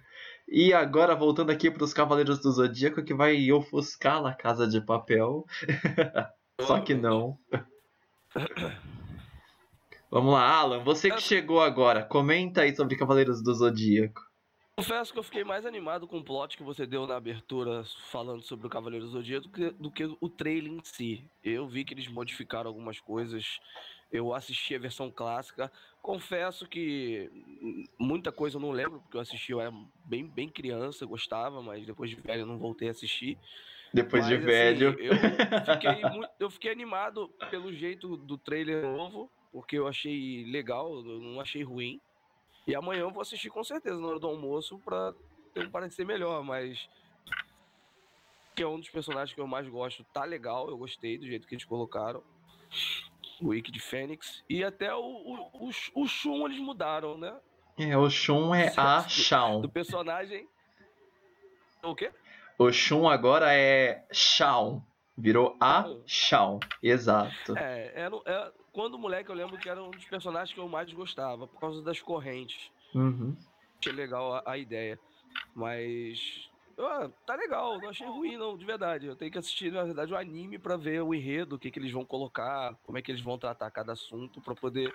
E agora voltando aqui para os Cavaleiros do Zodíaco que vai ofuscar a Casa de Papel. Só que não. Vamos lá, Alan, você que chegou agora, comenta aí sobre Cavaleiros do Zodíaco. Confesso que eu fiquei mais animado com o plot que você deu na abertura falando sobre o Cavaleiro do Zodíaco do que, do que o trailer em si. Eu vi que eles modificaram algumas coisas. Eu assisti a versão clássica. Confesso que muita coisa eu não lembro, porque eu assisti, eu era bem, bem criança, gostava, mas depois de velho eu não voltei a assistir. Depois Mas, de assim, velho. eu, fiquei muito- eu fiquei animado pelo jeito do trailer novo, porque eu achei legal, eu não achei ruim. E amanhã eu vou assistir com certeza na hora do almoço pra ter um parecer melhor, mas. Que é um dos personagens que eu mais gosto, tá legal, eu gostei do jeito que eles colocaram. O Wiki de Fênix. E até o, o, o, o Shun eles mudaram, né? É, o Shun é a Do Shawn. personagem. O quê? O Shun agora é Shawn. Virou a Shawn. Exato. É, era, é, quando o moleque eu lembro que era um dos personagens que eu mais gostava, por causa das correntes. Uhum. Achei legal a, a ideia. Mas. ah, tá legal, não achei ruim, não, de verdade. Eu tenho que assistir, na verdade, o anime pra ver o enredo, o que, que eles vão colocar, como é que eles vão tratar cada assunto, pra poder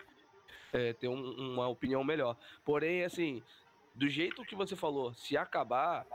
é, ter um- uma opinião melhor. Porém, assim, do jeito que você falou, se acabar,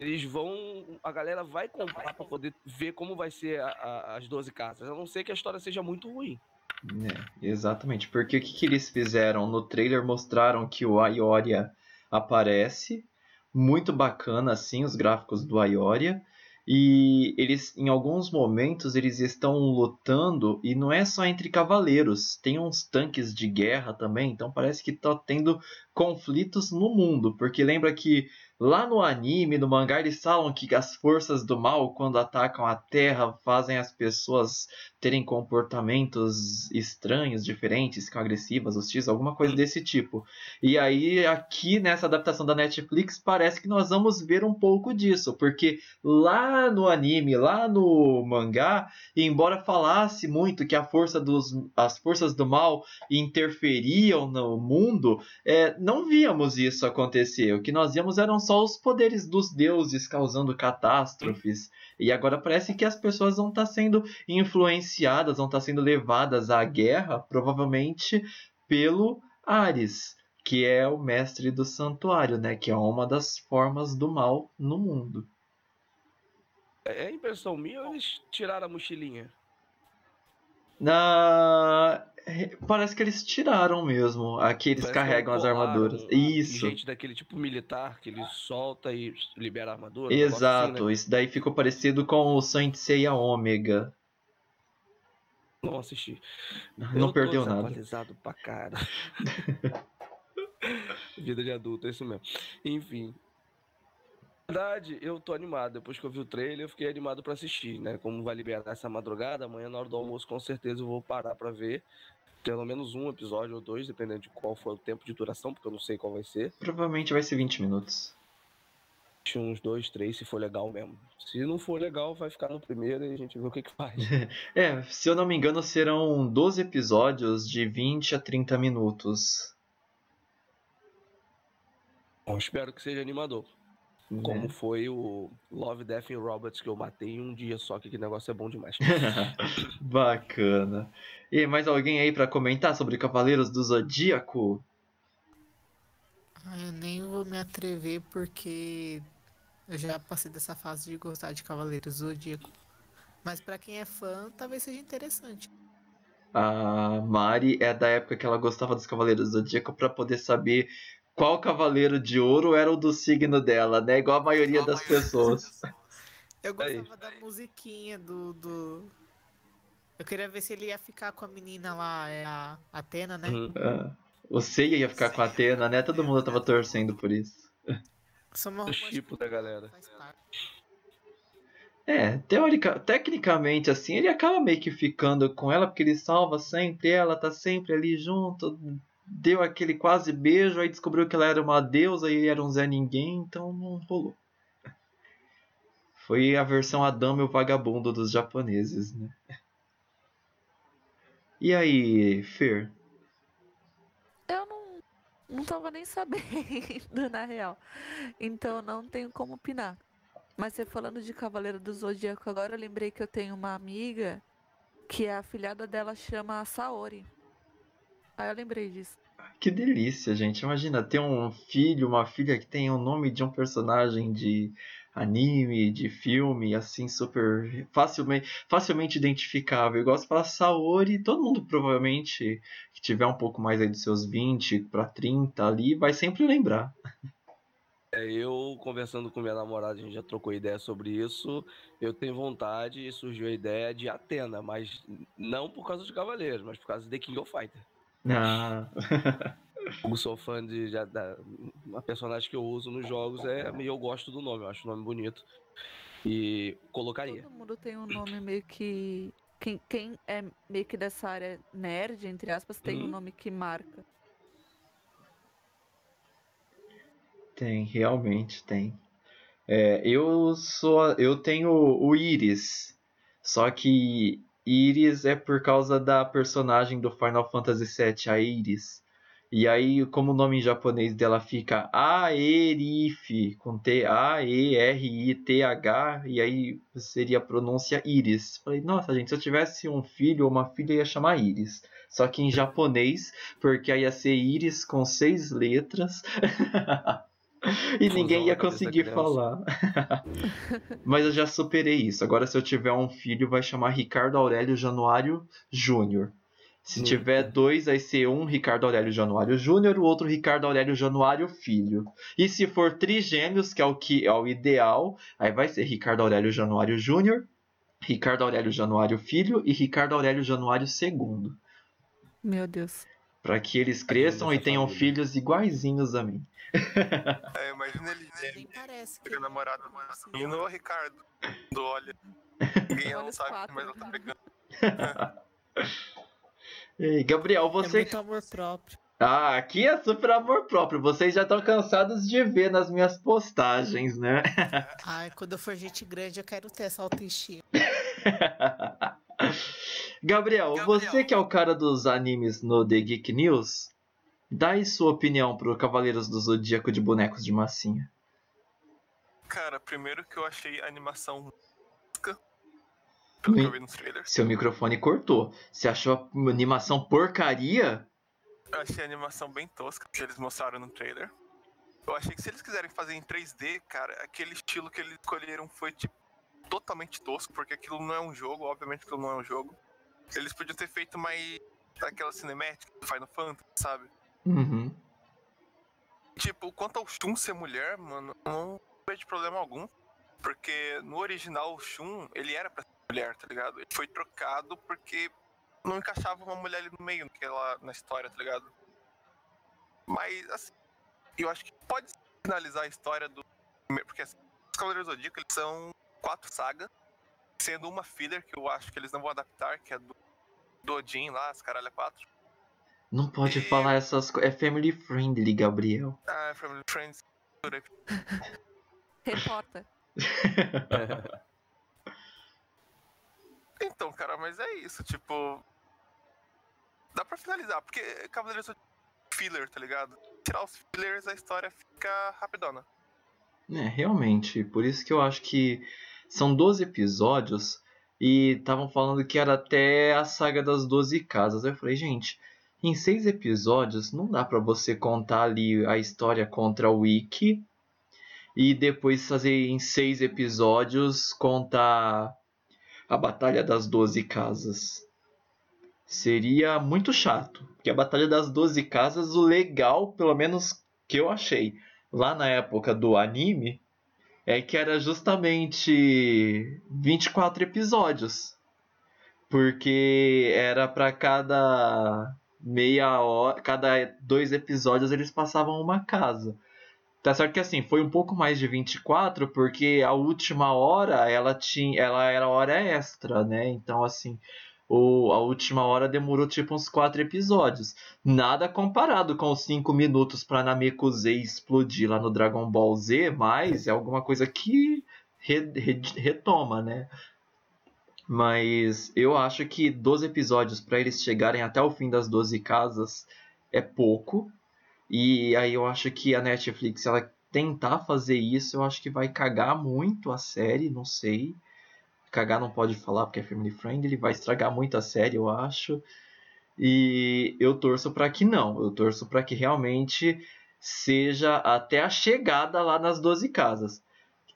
eles vão. A galera vai comprar pra poder ver como vai ser a- a- as 12 casas. A não ser que a história seja muito ruim. É, exatamente. Porque o que, que eles fizeram? No trailer mostraram que o Aioria aparece. Muito bacana, assim, os gráficos do Aioria. E eles, em alguns momentos, eles estão lutando, e não é só entre cavaleiros, tem uns tanques de guerra também, então parece que tá tendo conflitos no mundo, porque lembra que lá no anime, no mangá, eles falam que as forças do mal, quando atacam a Terra, fazem as pessoas terem comportamentos estranhos, diferentes, ficam agressivas, hostis, alguma coisa desse tipo. E aí, aqui nessa adaptação da Netflix, parece que nós vamos ver um pouco disso, porque lá no anime, lá no mangá, embora falasse muito que a força dos, as forças do mal interferiam no mundo, é, não víamos isso acontecer. O que nós víamos eram só os poderes dos deuses causando catástrofes. E agora parece que as pessoas vão estar sendo influenciadas, vão estar sendo levadas à guerra, provavelmente pelo Ares, que é o mestre do santuário, né? Que é uma das formas do mal no mundo. É é impressão minha ou eles tiraram a mochilinha? Na... Parece que eles tiraram mesmo. Aqui eles Parece é carregam as armaduras. Isso. Gente daquele tipo militar que ele solta e libera a armadura. negócio Exato. assim, né? Isso daí ficou parecido com o Saint Seiya Ômega. Não assisti. Não tô perdeu nada. desatualizado pra cara. Vida de adulto, é isso mesmo. Enfim. Na verdade, eu tô animado. Depois que eu vi o trailer, eu fiquei animado pra assistir, né? Como vai liberar essa madrugada, amanhã na hora do almoço, com certeza eu vou parar pra ver. Pelo menos um episódio ou dois, dependendo de qual for o tempo de duração, porque eu não sei qual vai ser. Provavelmente vai ser 20 minutos. Uns dois, três, se for legal mesmo. Se não for legal, vai ficar no primeiro e a gente vê o que que faz. É, se eu não me engano, serão 12 episódios de 20 a 30 minutos. Bom, espero que seja animador. né? Como foi o Love, Death and Robots que eu matei em um dia só, que aquele negócio é bom demais. Bacana. E mais alguém aí pra comentar sobre Cavaleiros do Zodíaco? Ah, Eu nem vou me atrever porque eu já passei dessa fase de gostar de Cavaleiros do Zodíaco. Mas pra quem é fã, talvez seja interessante. A Mari é da época que ela gostava dos Cavaleiros do Zodíaco pra poder saber qual cavaleiro de ouro era o do signo dela, né? Igual a maioria das pessoas. Eu Aí. gostava da musiquinha do, do. Eu queria ver se ele ia ficar com a menina lá, é a Atena, né? Uhum. O Seiya ia ficar com a Atena, né? Todo mundo tava torcendo por isso. O chipo da galera. É, teórica, tecnicamente assim, ele acaba meio que ficando com ela porque ele salva sempre ela, tá sempre ali junto, deu aquele quase beijo, aí descobriu que ela era uma deusa e ele era um Zé Ninguém, então não rolou. Foi a versão Adamo e o Vagabundo dos japoneses, né? E aí, Fer? Não, não tava nem sabendo, na real. Então não tenho como opinar. Mas você falando de Cavaleiro do Zodíaco agora, eu lembrei que eu tenho uma amiga que a afilhada dela chama Saori. Aí eu lembrei disso. Que delícia, gente. Imagina ter um filho, uma filha que tem o nome de um personagem de anime, de filme, assim, super facilmente, facilmente identificável. Igual você fala Saori, todo mundo provavelmente que tiver um pouco mais aí dos seus 20 para 30 ali, vai sempre lembrar. É, eu conversando com minha namorada, a gente já trocou ideia sobre isso. Eu tenho vontade e surgiu a ideia de Atena, mas não por causa de Cavaleiros, mas por causa de The King of Fighters. Ah. Eu sou fã de já, da, a personagem que eu uso nos jogos é e eu gosto do nome, eu acho o nome bonito. E colocaria. Todo mundo tem um nome meio que. Quem, quem é meio que dessa área nerd, entre aspas, tem um Uhum. nome que marca. Tem, realmente tem. É, eu sou, eu tenho o Iris, só que Iris é por causa da personagem do Final Fantasy VII, a Iris. E aí, como o nome em japonês dela fica Aerith, com T A E R I T H, e aí seria a pronúncia Iris. Falei, nossa, gente, se eu tivesse um filho ou uma filha, ia chamar Iris. Só que em japonês, porque aí ia ser Iris com seis letras. e Fusão ninguém ia conseguir falar. Mas eu já superei isso. Agora, se eu tiver um filho, vai chamar Ricardo Aurélio Januário Júnior. Se tiver dois, vai ser um Ricardo Aurélio Januário Júnior, o outro Ricardo Aurélio Januário Filho. E se for trigêmeos, que é o que é o ideal, aí vai ser Ricardo Aurélio Januário Júnior, Ricardo Aurélio Januário Filho e Ricardo Aurélio Januário II. Meu Deus. Para que eles cresçam e tenham família. filhos iguaizinhos a mim. É, imagina ele Nem parece que. pegando a namorada do menino, ô Ricardo, do olha. Ninguém não os sabe, quatro, mas ela tá né? pegando. Ei, Gabriel, É você muito amor próprio. Ah, aqui é super amor próprio. Vocês já estão cansados de ver nas minhas postagens, né? Ai, quando eu for gente grande, eu quero ter essa autoestima. Gabriel, Gabriel. você que é o cara dos animes no The Geek News, dá aí sua opinião pro Cavaleiros do Zodíaco de bonecos de massinha. Cara, primeiro que eu achei a animação pelo que eu vi nos trailers. Seu microfone cortou. Você achou a animação porcaria? Eu achei a animação bem tosca que eles mostraram no trailer. Eu achei que se eles quiserem fazer em 3D, cara, aquele estilo que eles escolheram foi tipo totalmente tosco, porque aquilo não é um jogo, obviamente aquilo não é um jogo. Eles podiam ter feito mais aquela cinemática do Final Fantasy, sabe? Uhum. Tipo, quanto ao Shun ser mulher, mano, não vejo problema algum. Porque no original o Shun, ele era pra ser mulher, tá ligado? Ele foi trocado porque não encaixava uma mulher ali no meio naquela, na história, tá ligado? Mas, assim, eu acho que pode finalizar a história do. Porque assim, os Cavaleiros do Zodíaco, eles são quatro sagas, sendo uma filler que eu acho que eles não vão adaptar, que é do, do Odin lá, as caralho quatro. Não pode E- falar essas coisas. É family friendly, Gabriel. Ah, Family Friends. Reporta. Então, cara, mas é isso, tipo. Dá pra finalizar, porque Cavaleiros do filler, tá ligado? Tirar os fillers, a história fica rapidona. É, realmente. Por isso que eu acho que são 12 episódios e estavam falando que era até a saga das 12 casas. Eu falei, gente, em seis episódios não dá pra você contar ali a história contra o Wiki e depois fazer em seis episódios contar a Batalha das 12 Casas. Seria muito chato, porque a Batalha das 12 Casas, o legal, pelo menos que eu achei, lá na época do anime é que era justamente 24 episódios. Porque era para cada meia hora, cada dois episódios eles passavam uma casa. Tá certo que assim, foi um pouco mais de 24 porque a última hora ela tinha, ela era hora extra, né? Então assim, o, a última hora demorou tipo uns quatro episódios. Nada comparado com os 5 minutos pra Namekusei explodir lá no Dragon Ball Z, mas é alguma coisa que re- re- retoma, né? Mas eu acho que 12 episódios pra eles chegarem até o fim das 12 casas é pouco. E aí eu acho que a Netflix, ela tentar fazer isso, eu acho que vai cagar muito a série, não sei. Cagar não pode falar porque é family friendly, vai estragar muito a série, eu acho. E eu torço para que não. Eu torço para que realmente seja até a chegada lá nas 12 casas.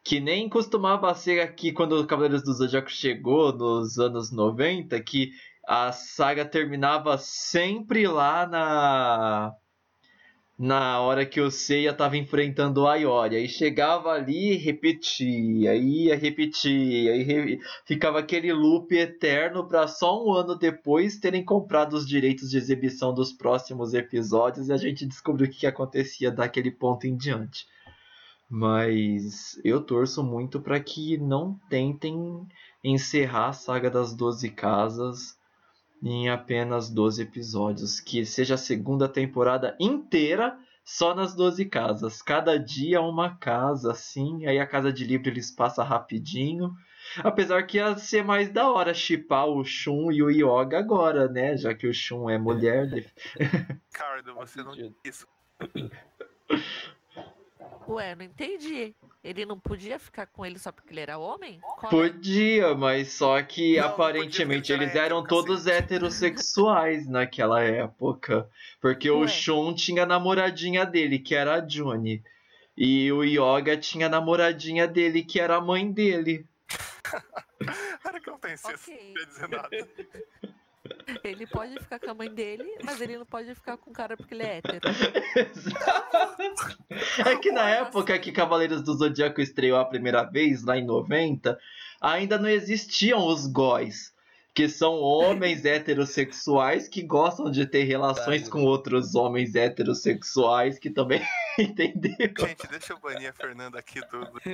Que nem costumava ser aqui quando o Cavaleiros do Zodíaco chegou nos anos 90, que a saga terminava sempre lá na na hora que o Seiya estava enfrentando o Ayori. Aí chegava ali e repetia, ia repetir, aí re... ficava aquele loop eterno para só um ano depois terem comprado os direitos de exibição dos próximos episódios e a gente descobriu o que, acontecia daquele ponto em diante. Mas eu torço muito para que não tentem encerrar a saga das Doze Casas em apenas 12 episódios, que seja a segunda temporada inteira só nas 12 casas. Cada dia uma casa, assim, aí a casa de livro eles passam rapidinho. Apesar que ia ser mais da hora chipar o Shun e o Yoga agora, né? Já que o Shun é mulher. Ricardo, você não disse isso. Ué, não entendi. Ele não podia ficar com ele só porque ele era homem? Qual é? Podia, mas só que Não, aparentemente eles era eram hétero, todos cacete. heterossexuais naquela época. Porque o Ué. Shun tinha a namoradinha dele, que era a Juni. E o Yoga tinha a namoradinha dele, que era a mãe dele. Cara, que não tem senso, Ok. não quer dizer nada. Ele pode ficar com a mãe dele, mas ele não pode ficar com o cara porque ele é hétero. É que na época que Cavaleiros do Zodíaco estreou a primeira vez, lá em 90, ainda não existiam os góis. Que são homens heterossexuais que gostam de ter relações com outros homens heterossexuais que também. Entendeu? Gente, deixa eu banir a Fernanda aqui do. do-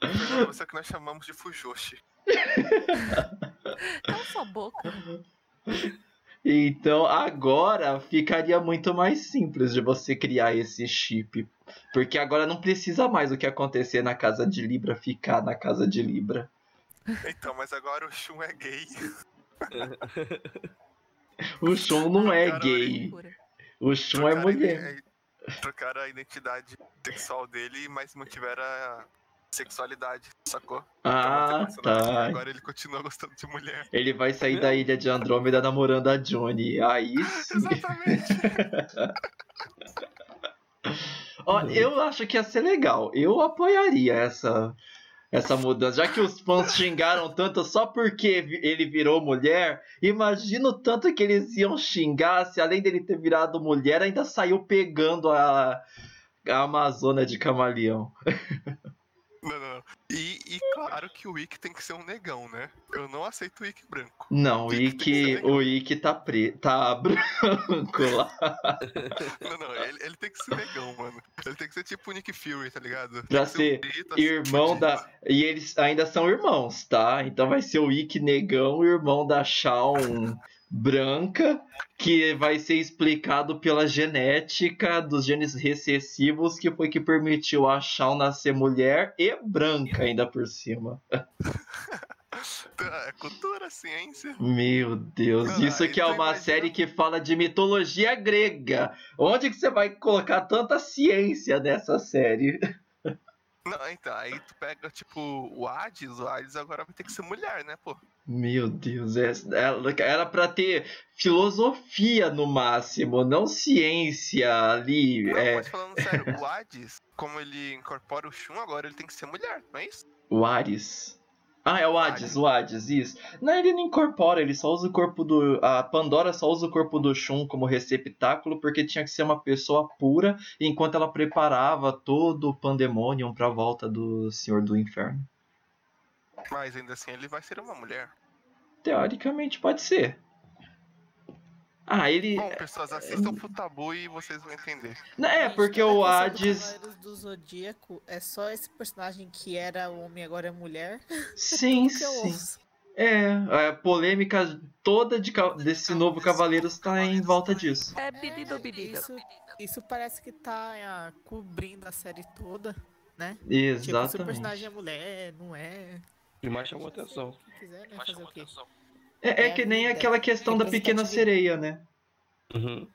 Fernanda, você é o que nós chamamos de Fujoshi. Cala sua boca. Então agora ficaria muito mais simples de você criar esse chip. Porque agora não precisa mais o que acontecer na casa de Libra ficar na casa de Libra. Então, mas agora o Shun é gay. O Shun não é Cara, gay. Loucura. O Shun é Trocaram mulher. ide- Trocaram a identidade sexual dele, mas mantiveram a sexualidade, sacou? Ah, Então, tá. Agora ele continua gostando de mulher. Ele vai sair da ilha de Andrômeda namorando a Johnny. Aí sim. Exatamente. Ó, eu acho que ia ser legal. Eu apoiaria essa essa mudança. Já que os fãs xingaram tanto só porque ele virou mulher, imagino o tanto que eles iam xingar se além dele ter virado mulher, ainda saiu pegando a, a Amazônia de camaleão. Não, não, não. E, e claro que o Ikki tem que ser um negão, né? Eu não aceito o Ikki branco. Não, o ser Ikki, o Ikki tá, pre... tá branco lá. Não, não, ele, ele tem que ser negão, mano. Ele tem que ser tipo o Nick Fury, tá ligado? Pra que ser um grito, assim, Irmão fudido. da. E eles ainda são irmãos, tá? Então vai ser o Ikki negão, irmão da Shawn branca, que vai ser explicado pela genética dos genes recessivos, que foi que permitiu a Shawn nascer mulher e branca ainda por cima. É cultura, ciência. Meu Deus, Cara, isso que é então uma imagina- série que fala de mitologia grega. Onde que você vai colocar tanta ciência nessa série? Não, então, aí tu pega, tipo, o Hades, o Hades agora vai ter que ser mulher, né, pô? Meu Deus, é- ela- era pra ter filosofia no máximo, não ciência ali. Não, É, mas falando sério, o Hades, como ele incorpora o Shun, agora ele tem que ser mulher, não é isso? o Ares. Ah, é o Hades, o Hades, isso. Não, ele não incorpora, ele só usa o corpo do. A Pandora só usa o corpo do Shun como receptáculo porque tinha que ser uma pessoa pura enquanto ela preparava todo o pandemônio pra volta do Senhor do Inferno. Mas ainda assim ele vai ser uma mulher. Teoricamente pode ser. Ah, ele. Bom, pessoas, assistam o Tabu e vocês vão entender. É, porque o Hades. Cavaleiros do Zodíaco é só esse personagem que era homem agora é mulher. Sim, sim. ouço. É, a polêmica toda de desse novo Cavaleiros tá em volta disso. É bedido, bedido. Isso, isso parece que tá cobrindo a série toda, né? Tipo, se o Exatamente. personagem é mulher, não é. E mais chamou atenção. Se quiser, né? Fazer o quê? É, é É que a nem vida. aquela questão da pequena sereia, né? Uhum.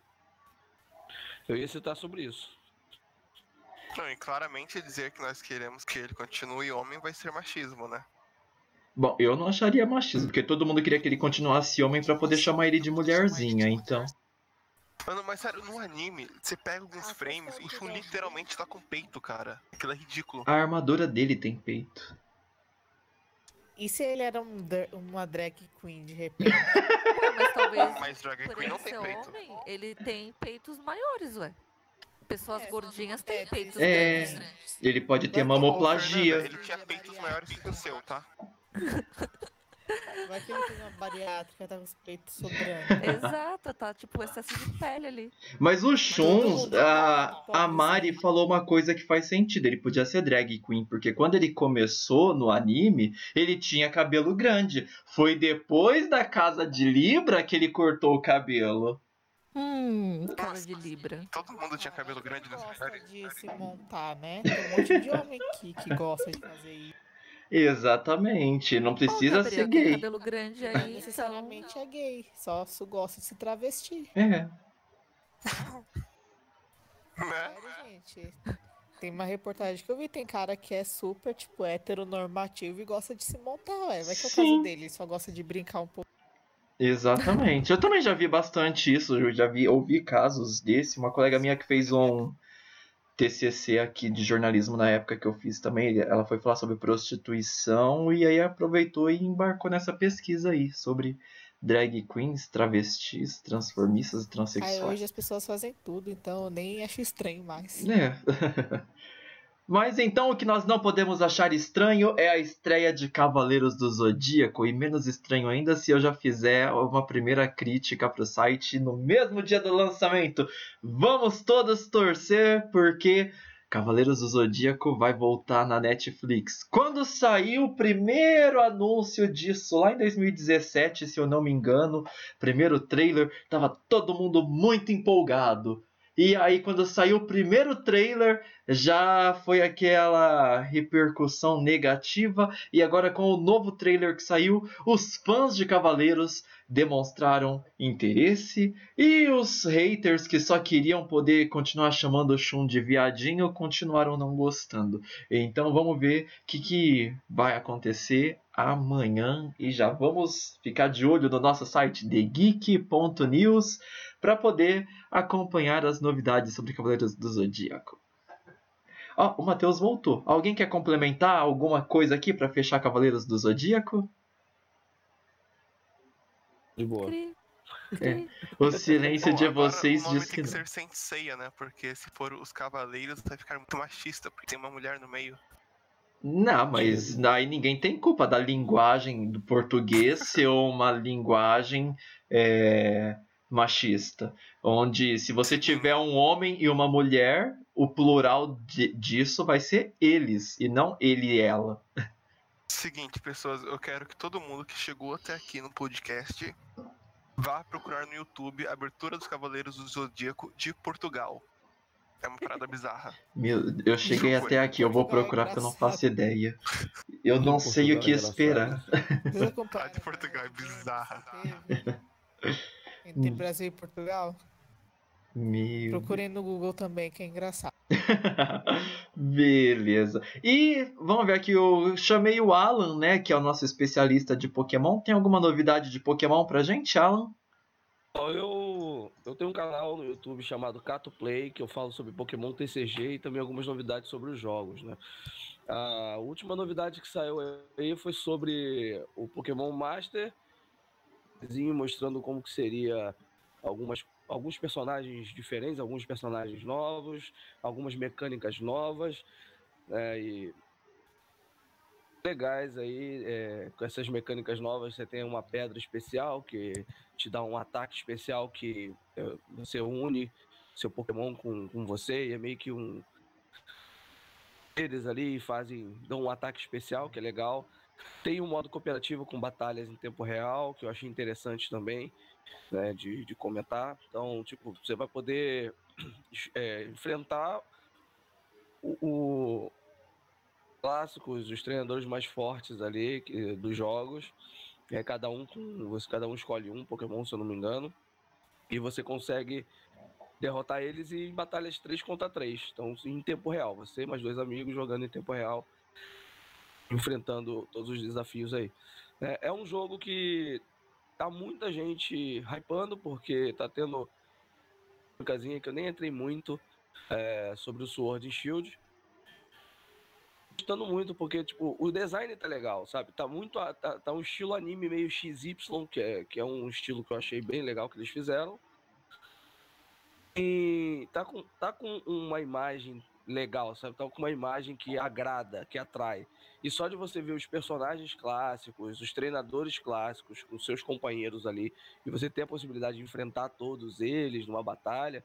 Eu ia citar sobre isso. Não, e claramente dizer que nós queremos que ele continue homem vai ser machismo, né? Bom, eu não acharia machismo, porque todo mundo queria que ele continuasse homem pra poder chamar ele de mulherzinha, então. Mano, mas sério, no anime, você pega alguns Ah, frames e o Shun literalmente tá com peito, cara. Aquilo é ridículo. A armadura dele tem peito. E se ele era um uma drag queen de repente? Ué, mas talvez Mas por Queen não tem peito. homem, ele tem peitos maiores, ué. Pessoas É, gordinhas é, têm peitos É. grandes. Ele pode ter Fernanda, mamoplagia. ele tinha peitos maiores que o seu, tá? Vai que ele tem uma bariátrica, tá com os peitos sobrando. Exato, tá tipo excesso de pele ali. Mas o Shun, mundo a, a Mari falou uma coisa que faz sentido. Ele podia ser drag queen, porque quando ele começou no anime, ele tinha cabelo grande. Foi depois da casa de Libra que ele cortou o cabelo. Hum, cara de Libra. Todo mundo tinha cabelo grande nessa gosta série. de se montar, né? Tem um monte de homem aqui que gosta de fazer isso. Exatamente. Não precisa Gabriel, ser tem gay. cabelo grande aí, necessariamente é gay, só se gosta de se travestir. É. Né? Sério, gente. Tem uma reportagem que eu vi, tem cara que é super, tipo, heteronormativo e gosta de se montar, ué. Vai que é o caso dele, só gosta de brincar um pouco. Exatamente. Eu também já vi bastante isso. Eu já vi, ouvi casos desse. Uma colega minha que fez um TCC aqui de jornalismo na época que eu fiz também. Ela foi falar sobre prostituição e aí aproveitou e embarcou nessa pesquisa aí sobre drag queens, travestis, transformistas e transexuais. hoje as pessoas fazem tudo, então eu nem acho estranho mais. É. Mas então o que nós não podemos achar estranho é a estreia de Cavaleiros do Zodíaco, e menos estranho ainda se eu já fizer uma primeira crítica pro site no mesmo dia do lançamento. Vamos todos torcer porque Cavaleiros do Zodíaco vai voltar na Netflix. Quando saiu o primeiro anúncio disso, lá em 2017, se eu não me engano, primeiro trailer, tava todo mundo muito empolgado. E aí, quando saiu o primeiro trailer, já foi aquela repercussão negativa. E agora, com o novo trailer que saiu, os fãs de Cavaleiros demonstraram interesse. E os haters que só queriam poder continuar chamando o Shun de viadinho continuaram não gostando. Então, vamos ver o que, que vai acontecer amanhã. E já vamos ficar de olho no nosso site thegeek.news para poder acompanhar as novidades sobre Cavaleiros do Zodíaco. Ó, o Matheus voltou. Alguém quer complementar alguma coisa aqui para fechar Cavaleiros do Zodíaco? De boa. Cri, É. O silêncio Bom, de vocês o nome diz que tem que ser Senseiya, né? Porque se for os cavaleiros, vai ficar muito machista, porque tem uma mulher no meio. Não, mas aí ninguém tem culpa da linguagem do português ser uma linguagem é, machista. Onde se você tiver um homem e uma mulher, o plural de- disso vai ser eles, e não ele e ela. Seguinte, pessoas, eu quero que todo mundo que chegou até aqui no podcast vá procurar no YouTube a abertura dos Cavaleiros do Zodíaco de Portugal. É uma parada bizarra. Meu, eu cheguei até aqui, eu vou procurar porque eu não faço ideia. Eu não sei o que é esperar. Vocês acompanharam de Portugal é a bizarra. Entre Brasil e Portugal? Meu Procurem no Google também, que é engraçado. Beleza. E vamos ver aqui, eu chamei o Alan, né, que é o nosso especialista de Pokémon. Tem alguma novidade de Pokémon pra gente, Alan? Eu, eu tenho um canal no YouTube chamado Cato Play, que eu falo sobre Pokémon TCG e também algumas novidades sobre os jogos, né? A última novidade que saiu aí foi sobre o Pokémon Master, mostrando como que seria algumas, alguns personagens diferentes, alguns personagens novos, algumas mecânicas novas, né? E legais aí, é, com essas mecânicas novas, você tem uma pedra especial que te dá um ataque especial que é, você une seu Pokémon com, com você e é meio que um. Eles ali fazem. dão um ataque especial, que é legal. Tem um modo cooperativo com batalhas em tempo real, que eu achei interessante também, né, de, de comentar. Então, tipo, você vai poder é, enfrentar o, o clássicos, os treinadores mais fortes ali que- dos jogos. É, cada um com. Você, cada um escolhe um Pokémon, se eu não me engano. E você consegue derrotar eles em batalhas 3 contra 3. Então, em tempo real. Você mais dois amigos jogando em tempo real. Enfrentando todos os desafios aí. É, é um jogo que tá muita gente hypando, porque tá tendo casinha que eu nem entrei muito é, sobre o Sword and Shield. Gostando muito, porque, tipo, o design tá legal, sabe? Tá muito. Tá, tá um estilo anime meio XY, que é, que é um estilo que eu achei bem legal que eles fizeram. E tá com, tá com uma imagem legal, sabe? Tá com uma imagem que agrada, que atrai. E só de você ver os personagens clássicos, os treinadores clássicos, com seus companheiros ali, e você ter a possibilidade de enfrentar todos eles numa batalha,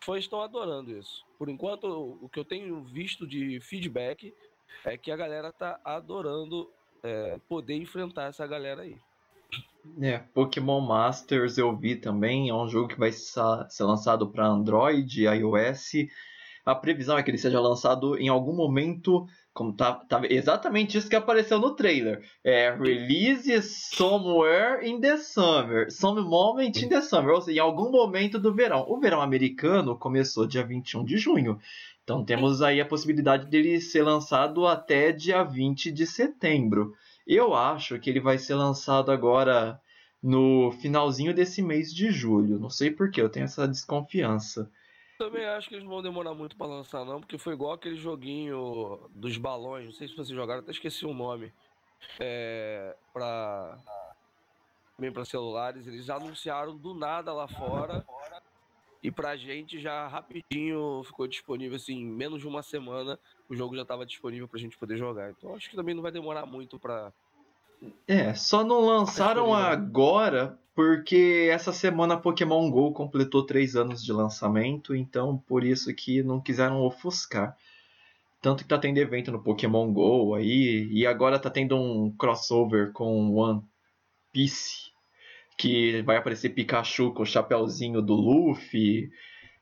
fãs estão adorando isso. Por enquanto, o que eu tenho visto de feedback é que a galera tá adorando é, poder enfrentar essa galera aí. É, Pokémon Masters eu vi também, é um jogo que vai ser lançado para Android, iOS. A previsão é que ele seja lançado em algum momento como tá, tá, exatamente isso que apareceu no trailer. É release somewhere in the summer. Some moment in the summer. Ou seja, em algum momento do verão. O verão americano começou dia 21 de junho. Então temos aí a possibilidade dele ser lançado até dia 20 de setembro. Eu acho que ele vai ser lançado agora no finalzinho desse mês de julho. Não sei porquê, eu tenho essa desconfiança. Também acho que eles não vão demorar muito para lançar, não, porque foi igual aquele joguinho dos balões, não sei se vocês jogaram, até esqueci o nome. É, pra. Também para celulares, eles anunciaram do nada lá fora. E pra gente já rapidinho ficou disponível, assim, em menos de uma semana, o jogo já estava disponível pra gente poder jogar. Então acho que também não vai demorar muito pra. É, só não lançaram agora porque essa semana Pokémon GO completou três anos de lançamento, então por isso que não quiseram ofuscar. Tanto que tá tendo evento no Pokémon GO aí, e agora tá tendo um crossover com One Piece, que vai aparecer Pikachu com o chapéuzinho do Luffy.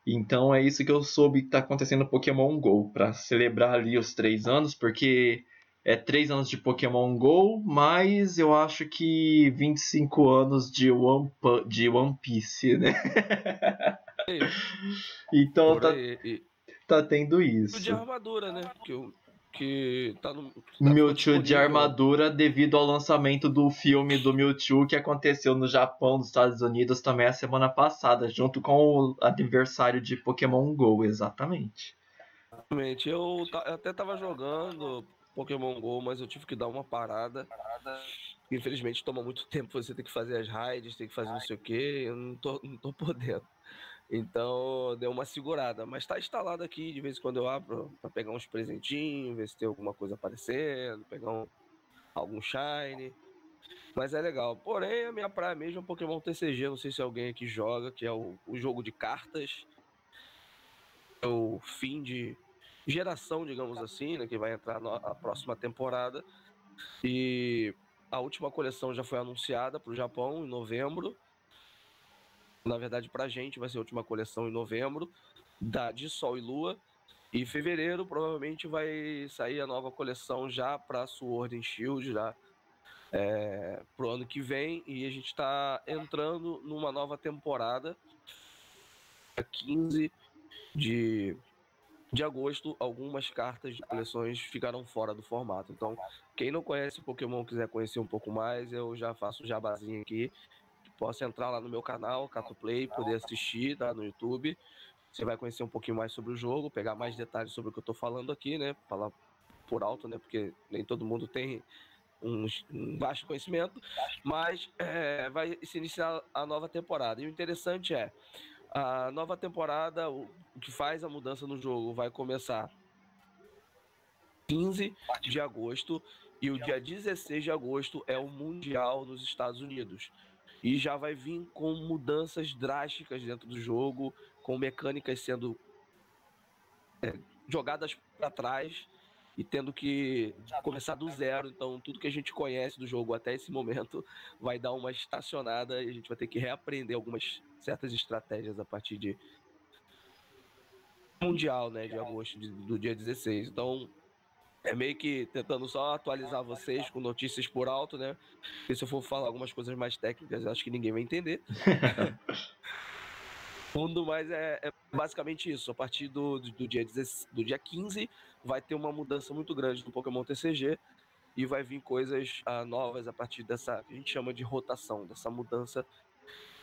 Então é isso que eu soube que tá acontecendo no Pokémon GO, para celebrar ali os três anos, porque é 3 anos de Pokémon GO, mais eu acho que 25 anos de One, de One Piece, né? então tá, tá tendo isso. De armadura, né? Que, que tá no. Tá Mewtwo de armadura devido ao lançamento do filme do Mewtwo que aconteceu no Japão, nos Estados Unidos também a semana passada, junto com o aniversário de Pokémon GO, exatamente. Exatamente. Eu, eu até tava jogando Pokémon GO, mas eu tive que dar uma parada. Infelizmente toma muito tempo você tem que fazer as raids, tem que fazer não sei o que, eu não tô, não tô podendo. Então deu uma segurada, mas tá instalado aqui, de vez em quando eu abro para pegar uns presentinhos, ver se tem alguma coisa aparecendo, pegar um, algum shine. Mas é legal. Porém, a minha praia mesmo é Pokémon TCG, não sei se alguém aqui joga, que é o, o jogo de cartas. É o fim de geração, digamos assim, né, que vai entrar na próxima temporada. E a última coleção já foi anunciada para o Japão em novembro. Na verdade, para a gente vai ser a última coleção em novembro, da de Sol e Lua. E fevereiro provavelmente vai sair a nova coleção já para Sword and Shield, já é, pro ano que vem. E a gente está entrando numa nova temporada, 15 de de agosto, algumas cartas de coleções ficaram fora do formato. Então, quem não conhece Pokémon quiser conhecer um pouco mais, eu já faço um jabazinho aqui. Posso entrar lá no meu canal, Cato Play, poder assistir, tá? No YouTube. Você vai conhecer um pouquinho mais sobre o jogo, pegar mais detalhes sobre o que eu tô falando aqui, né? Falar por alto, né? Porque nem todo mundo tem um, um baixo conhecimento. Mas é, vai se iniciar a nova temporada. E o interessante é, a nova temporada, o que faz a mudança no jogo, vai começar 15 de agosto e o dia 16 de agosto é o Mundial nos Estados Unidos. E já vai vir com mudanças drásticas dentro do jogo, com mecânicas sendo é, jogadas para trás e tendo que começar do zero. Então, tudo que a gente conhece do jogo até esse momento vai dar uma estacionada e a gente vai ter que reaprender algumas certas estratégias a partir de mundial, né, de agosto de, do dia 16. Então, é meio que tentando só atualizar vocês com notícias por alto, né? Porque se eu for falar algumas coisas mais técnicas, acho que ninguém vai entender. fundo, mas é, é basicamente isso. A partir do, do, dia 10, do dia 15 vai ter uma mudança muito grande no Pokémon TCG e vai vir coisas uh, novas a partir dessa, a gente chama de rotação, dessa mudança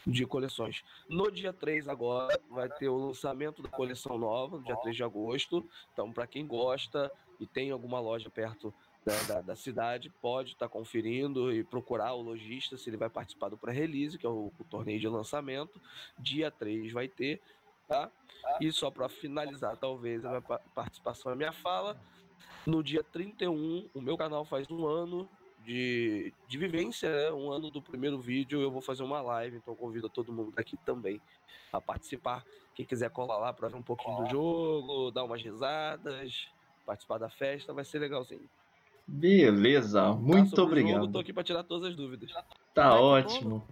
de coleções. No dia 3 agora vai ter o lançamento da coleção nova, no dia 3 de agosto. Então, para quem gosta e tem alguma loja perto da, da, da cidade, pode estar tá conferindo e procurar o lojista se ele vai participar do pré-release, que é o, o, torneio de lançamento. Dia 3 vai ter, tá? E só para finalizar, talvez, a minha participação a minha fala. No dia 31, o meu canal faz um ano de, de vivência, né? Um ano do primeiro vídeo, eu vou fazer uma live, então convido todo mundo aqui também a participar. Quem quiser colar lá para ver um pouquinho do jogo, dar umas risadas, participar da festa, vai ser legalzinho. Beleza, tá, muito tá, obrigado. Jogo, tô aqui para tirar todas as dúvidas. Tá vai, ótimo.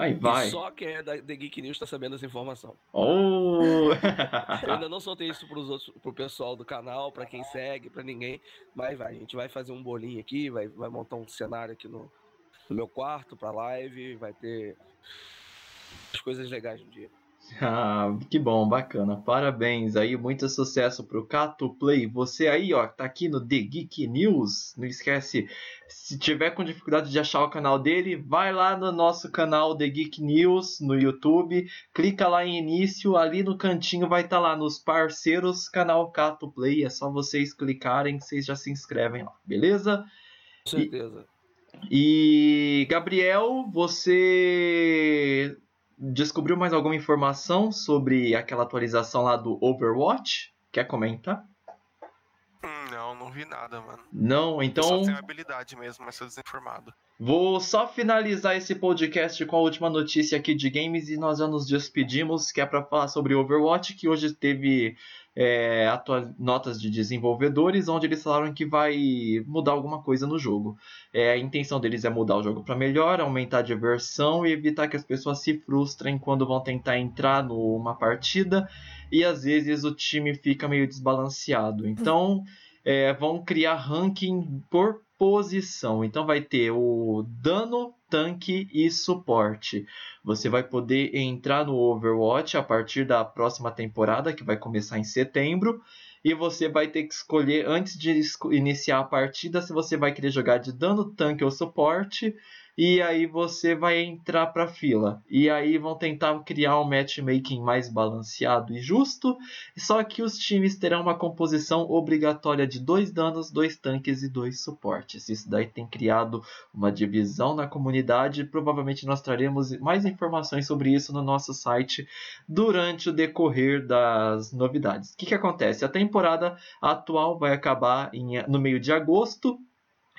Aí vai. E só quem é da The Geek News tá sabendo essa informação. Oh! Eu ainda não soltei isso pros outros, pro pessoal do canal, para quem segue, para ninguém. Mas vai, a gente vai fazer um bolinho aqui, vai, vai montar um cenário aqui no, no meu quarto pra live, vai ter as coisas legais no dia. Ah, que bom, bacana. Parabéns aí, muito sucesso pro Cato Play. Você aí, ó, tá aqui no The Geek News. Não esquece, se tiver com dificuldade de achar o canal dele, vai lá no nosso canal The Geek News no YouTube, clica lá em início, ali no cantinho vai estar tá lá nos parceiros canal Cato Play. É só vocês clicarem, vocês já se inscrevem lá, beleza? Com certeza. E, e Gabriel, você descobriu mais alguma informação sobre aquela atualização lá do Overwatch? Quer comentar? Não, vi nada, mano. Não, então. Só tenho habilidade mesmo, mas sou desinformado. Vou só finalizar esse podcast com a última notícia aqui de games e nós já nos despedimos, que é para falar sobre Overwatch, que hoje teve é, notas de desenvolvedores, onde eles falaram que vai mudar alguma coisa no jogo. É, a intenção deles é mudar o jogo para melhor, aumentar a diversão e evitar que as pessoas se frustrem quando vão tentar entrar numa partida e às vezes o time fica meio desbalanceado. Então é, vão criar ranking por posição. Então vai ter o dano, tanque e suporte. Você vai poder entrar no Overwatch a partir da próxima temporada, que vai começar em setembro. E você vai ter que escolher, antes de iniciar a partida, se você vai querer jogar de dano, tanque ou suporte e aí você vai entrar para fila. E aí vão tentar criar um matchmaking mais balanceado e justo, só que os times terão uma composição obrigatória de dois danos, dois tanques e dois suportes. Isso daí tem criado uma divisão na comunidade. Provavelmente nós traremos mais informações sobre isso no nosso site durante o decorrer das novidades. O que, que acontece? A temporada atual vai acabar em, no meio de agosto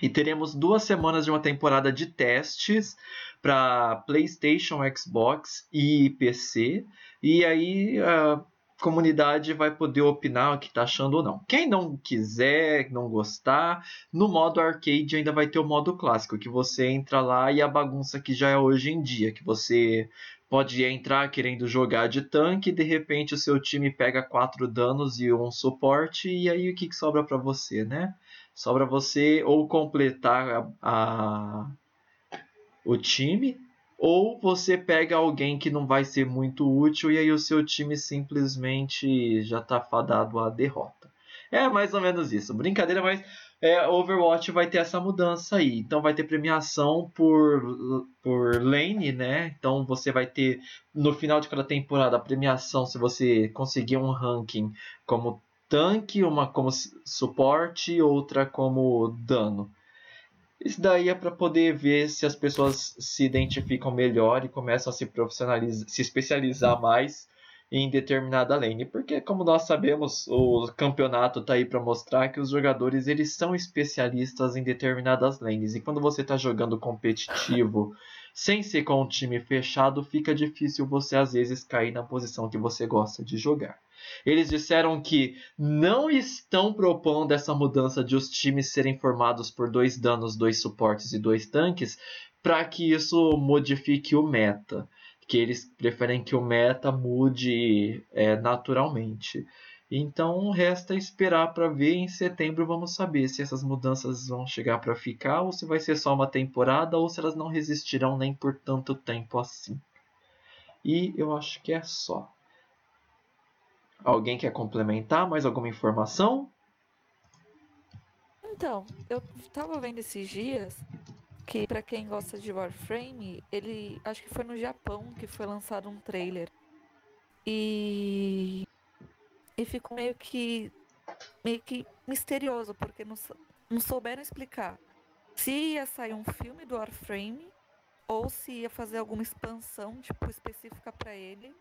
e teremos duas semanas de uma temporada de testes para PlayStation, Xbox e PC. E aí a comunidade vai poder opinar o que está achando ou não. Quem não quiser, não gostar, no modo arcade ainda vai ter o modo clássico, que você entra lá e a bagunça que já é hoje em dia, que você pode entrar querendo jogar de tanque, de repente o seu time pega quatro danos e um suporte, e aí o que, sobra para você, né? Sobra você ou completar a, a, o time, ou você pega alguém que não vai ser muito útil e aí o seu time simplesmente já está fadado à derrota. É mais ou menos isso. Brincadeira, mas é, Overwatch vai ter essa mudança aí. Então vai ter premiação por, por lane, né? Então você vai ter no final de cada temporada a premiação se você conseguir um ranking como tanque, uma como suporte e outra como dano. Isso daí é para poder ver se as pessoas se identificam melhor e começam a se profissionalizar, se especializar mais em determinada lane, porque como nós sabemos, o campeonato está aí para mostrar que os jogadores eles são especialistas em determinadas lanes. E quando você está jogando competitivo, sem ser com um time fechado, fica difícil você às vezes cair na posição que você gosta de jogar. Eles disseram que não estão propondo essa mudança de os times serem formados por dois danos, dois suportes e dois tanques, para que isso modifique o meta. Que eles preferem que o meta mude é, naturalmente. Então resta esperar para ver. Em setembro vamos saber se essas mudanças vão chegar para ficar ou se vai ser só uma temporada ou se elas não resistirão nem por tanto tempo assim. E eu acho que é só. Alguém quer complementar mais alguma informação? Então, eu tava vendo esses dias que para quem gosta de Warframe, ele acho que foi no Japão que foi lançado um trailer. E e ficou meio que meio que misterioso, porque não, não souberam explicar se ia sair um filme do Warframe ou se ia fazer alguma expansão tipo específica para ele.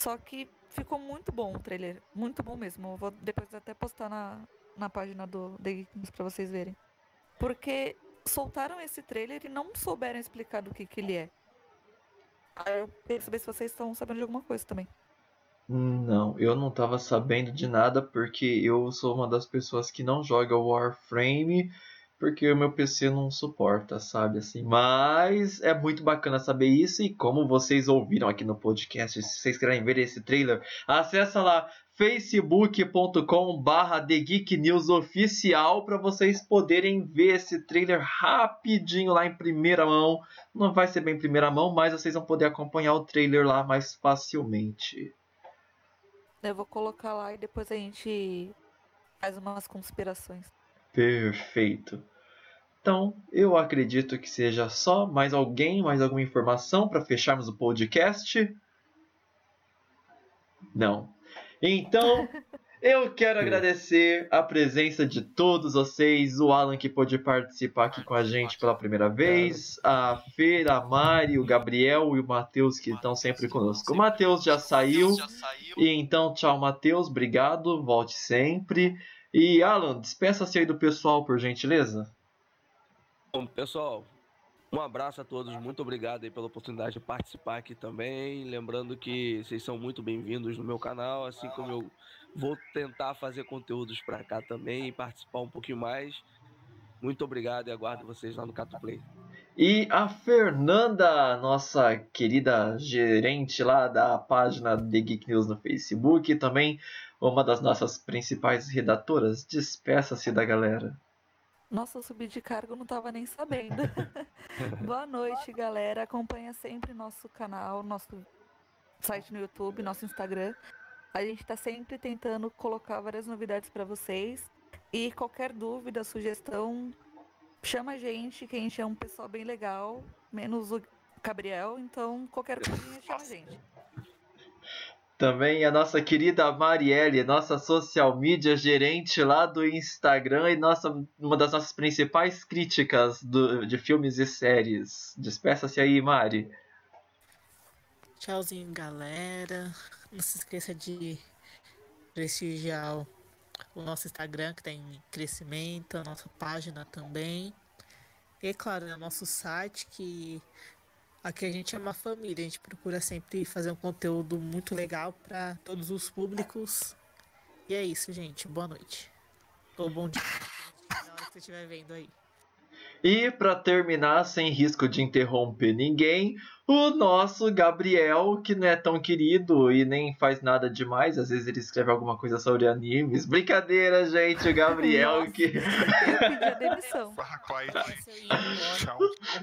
Só que ficou muito bom o trailer, muito bom mesmo. Eu vou depois até postar na, na página do The Geeks pra vocês verem. Porque soltaram esse trailer e não souberam explicar do que, que ele é. Aí eu queria saber se vocês estão sabendo de alguma coisa também. Não, eu não tava sabendo de nada porque eu sou uma das pessoas que não joga Warframe porque o meu PC não suporta, sabe assim. Mas é muito bacana saber isso e como vocês ouviram aqui no podcast, se vocês querem ver esse trailer, acessa lá facebook.com barra The Geek News Oficial para vocês poderem ver esse trailer rapidinho lá em primeira mão. Não vai ser bem em primeira mão, mas vocês vão poder acompanhar o trailer lá mais facilmente. Eu vou colocar lá e depois a gente faz umas conspirações. Perfeito. Então, eu acredito que seja só mais alguém, mais alguma informação para fecharmos o podcast? Não. Então, eu quero agradecer a presença de todos vocês, o Alan que pôde participar aqui com a gente pela primeira vez, a Feira, a Mari, o Gabriel e o Matheus que estão sempre conosco. O Matheus já saiu, e então tchau Matheus, obrigado, volte sempre. E Alan, despeça-se aí do pessoal, por gentileza. Bom, pessoal, um abraço a todos, muito obrigado aí pela oportunidade de participar aqui também. Lembrando que vocês são muito bem-vindos no meu canal, assim como eu vou tentar fazer conteúdos para cá também e participar um pouquinho mais. Muito obrigado e aguardo vocês lá no Cato Play. E a Fernanda, nossa querida gerente lá da página The Geek News no Facebook, também uma das nossas principais redatoras, despeça-se da galera. Nossa, eu subi de cargo, não tava nem sabendo. Boa noite, galera. Acompanha sempre nosso canal, nosso site no YouTube, nosso Instagram. A gente tá sempre tentando colocar várias novidades para vocês. E qualquer dúvida, sugestão, chama a gente, que a gente é um pessoal bem legal, menos o Gabriel, então qualquer coisa chama a gente. Também a nossa querida Marielle, nossa social media gerente lá do Instagram e nossa, uma das nossas principais críticas do, de filmes e séries. Despeça-se aí, Mari. Tchauzinho, galera. Não se esqueça de prestigiar o nosso Instagram, que está em crescimento, a nossa página também. E, claro, o nosso site, que Aqui a gente é uma família, a gente procura sempre fazer um conteúdo muito legal para todos os públicos. E é isso, gente. Boa noite. Ou bom dia, na hora que você estiver vendo aí. E para terminar, sem risco de interromper ninguém, o nosso Gabriel, que não é tão querido e nem faz nada demais, às vezes ele escreve alguma coisa sobre animes. Brincadeira, gente, o Gabriel Nossa, que. Eu pedi a demissão.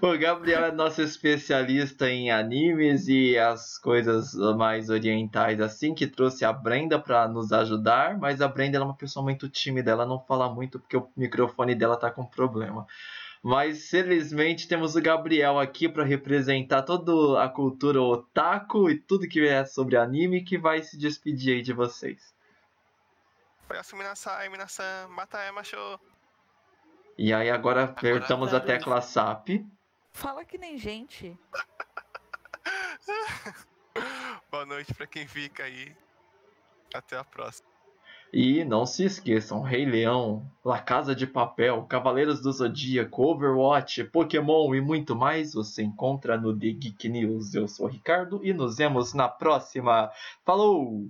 O Gabriel é nosso especialista em animes e as coisas mais orientais, assim, que trouxe a Brenda para nos ajudar, mas a Brenda é uma pessoa muito tímida, ela não fala muito porque o microfone dela tá com problema. Mas felizmente temos o Gabriel aqui para representar toda a cultura otaku e tudo que é sobre anime que vai se despedir aí de vocês. E aí agora apertamos a tecla SAP. Fala que nem gente. Boa noite pra quem fica aí. Até a próxima. E não se esqueçam, Rei Leão, La Casa de Papel, Cavaleiros do Zodíaco, Overwatch, Pokémon e muito mais você encontra no The Geek News. Eu sou o Ricardo e nos vemos na próxima. Falou!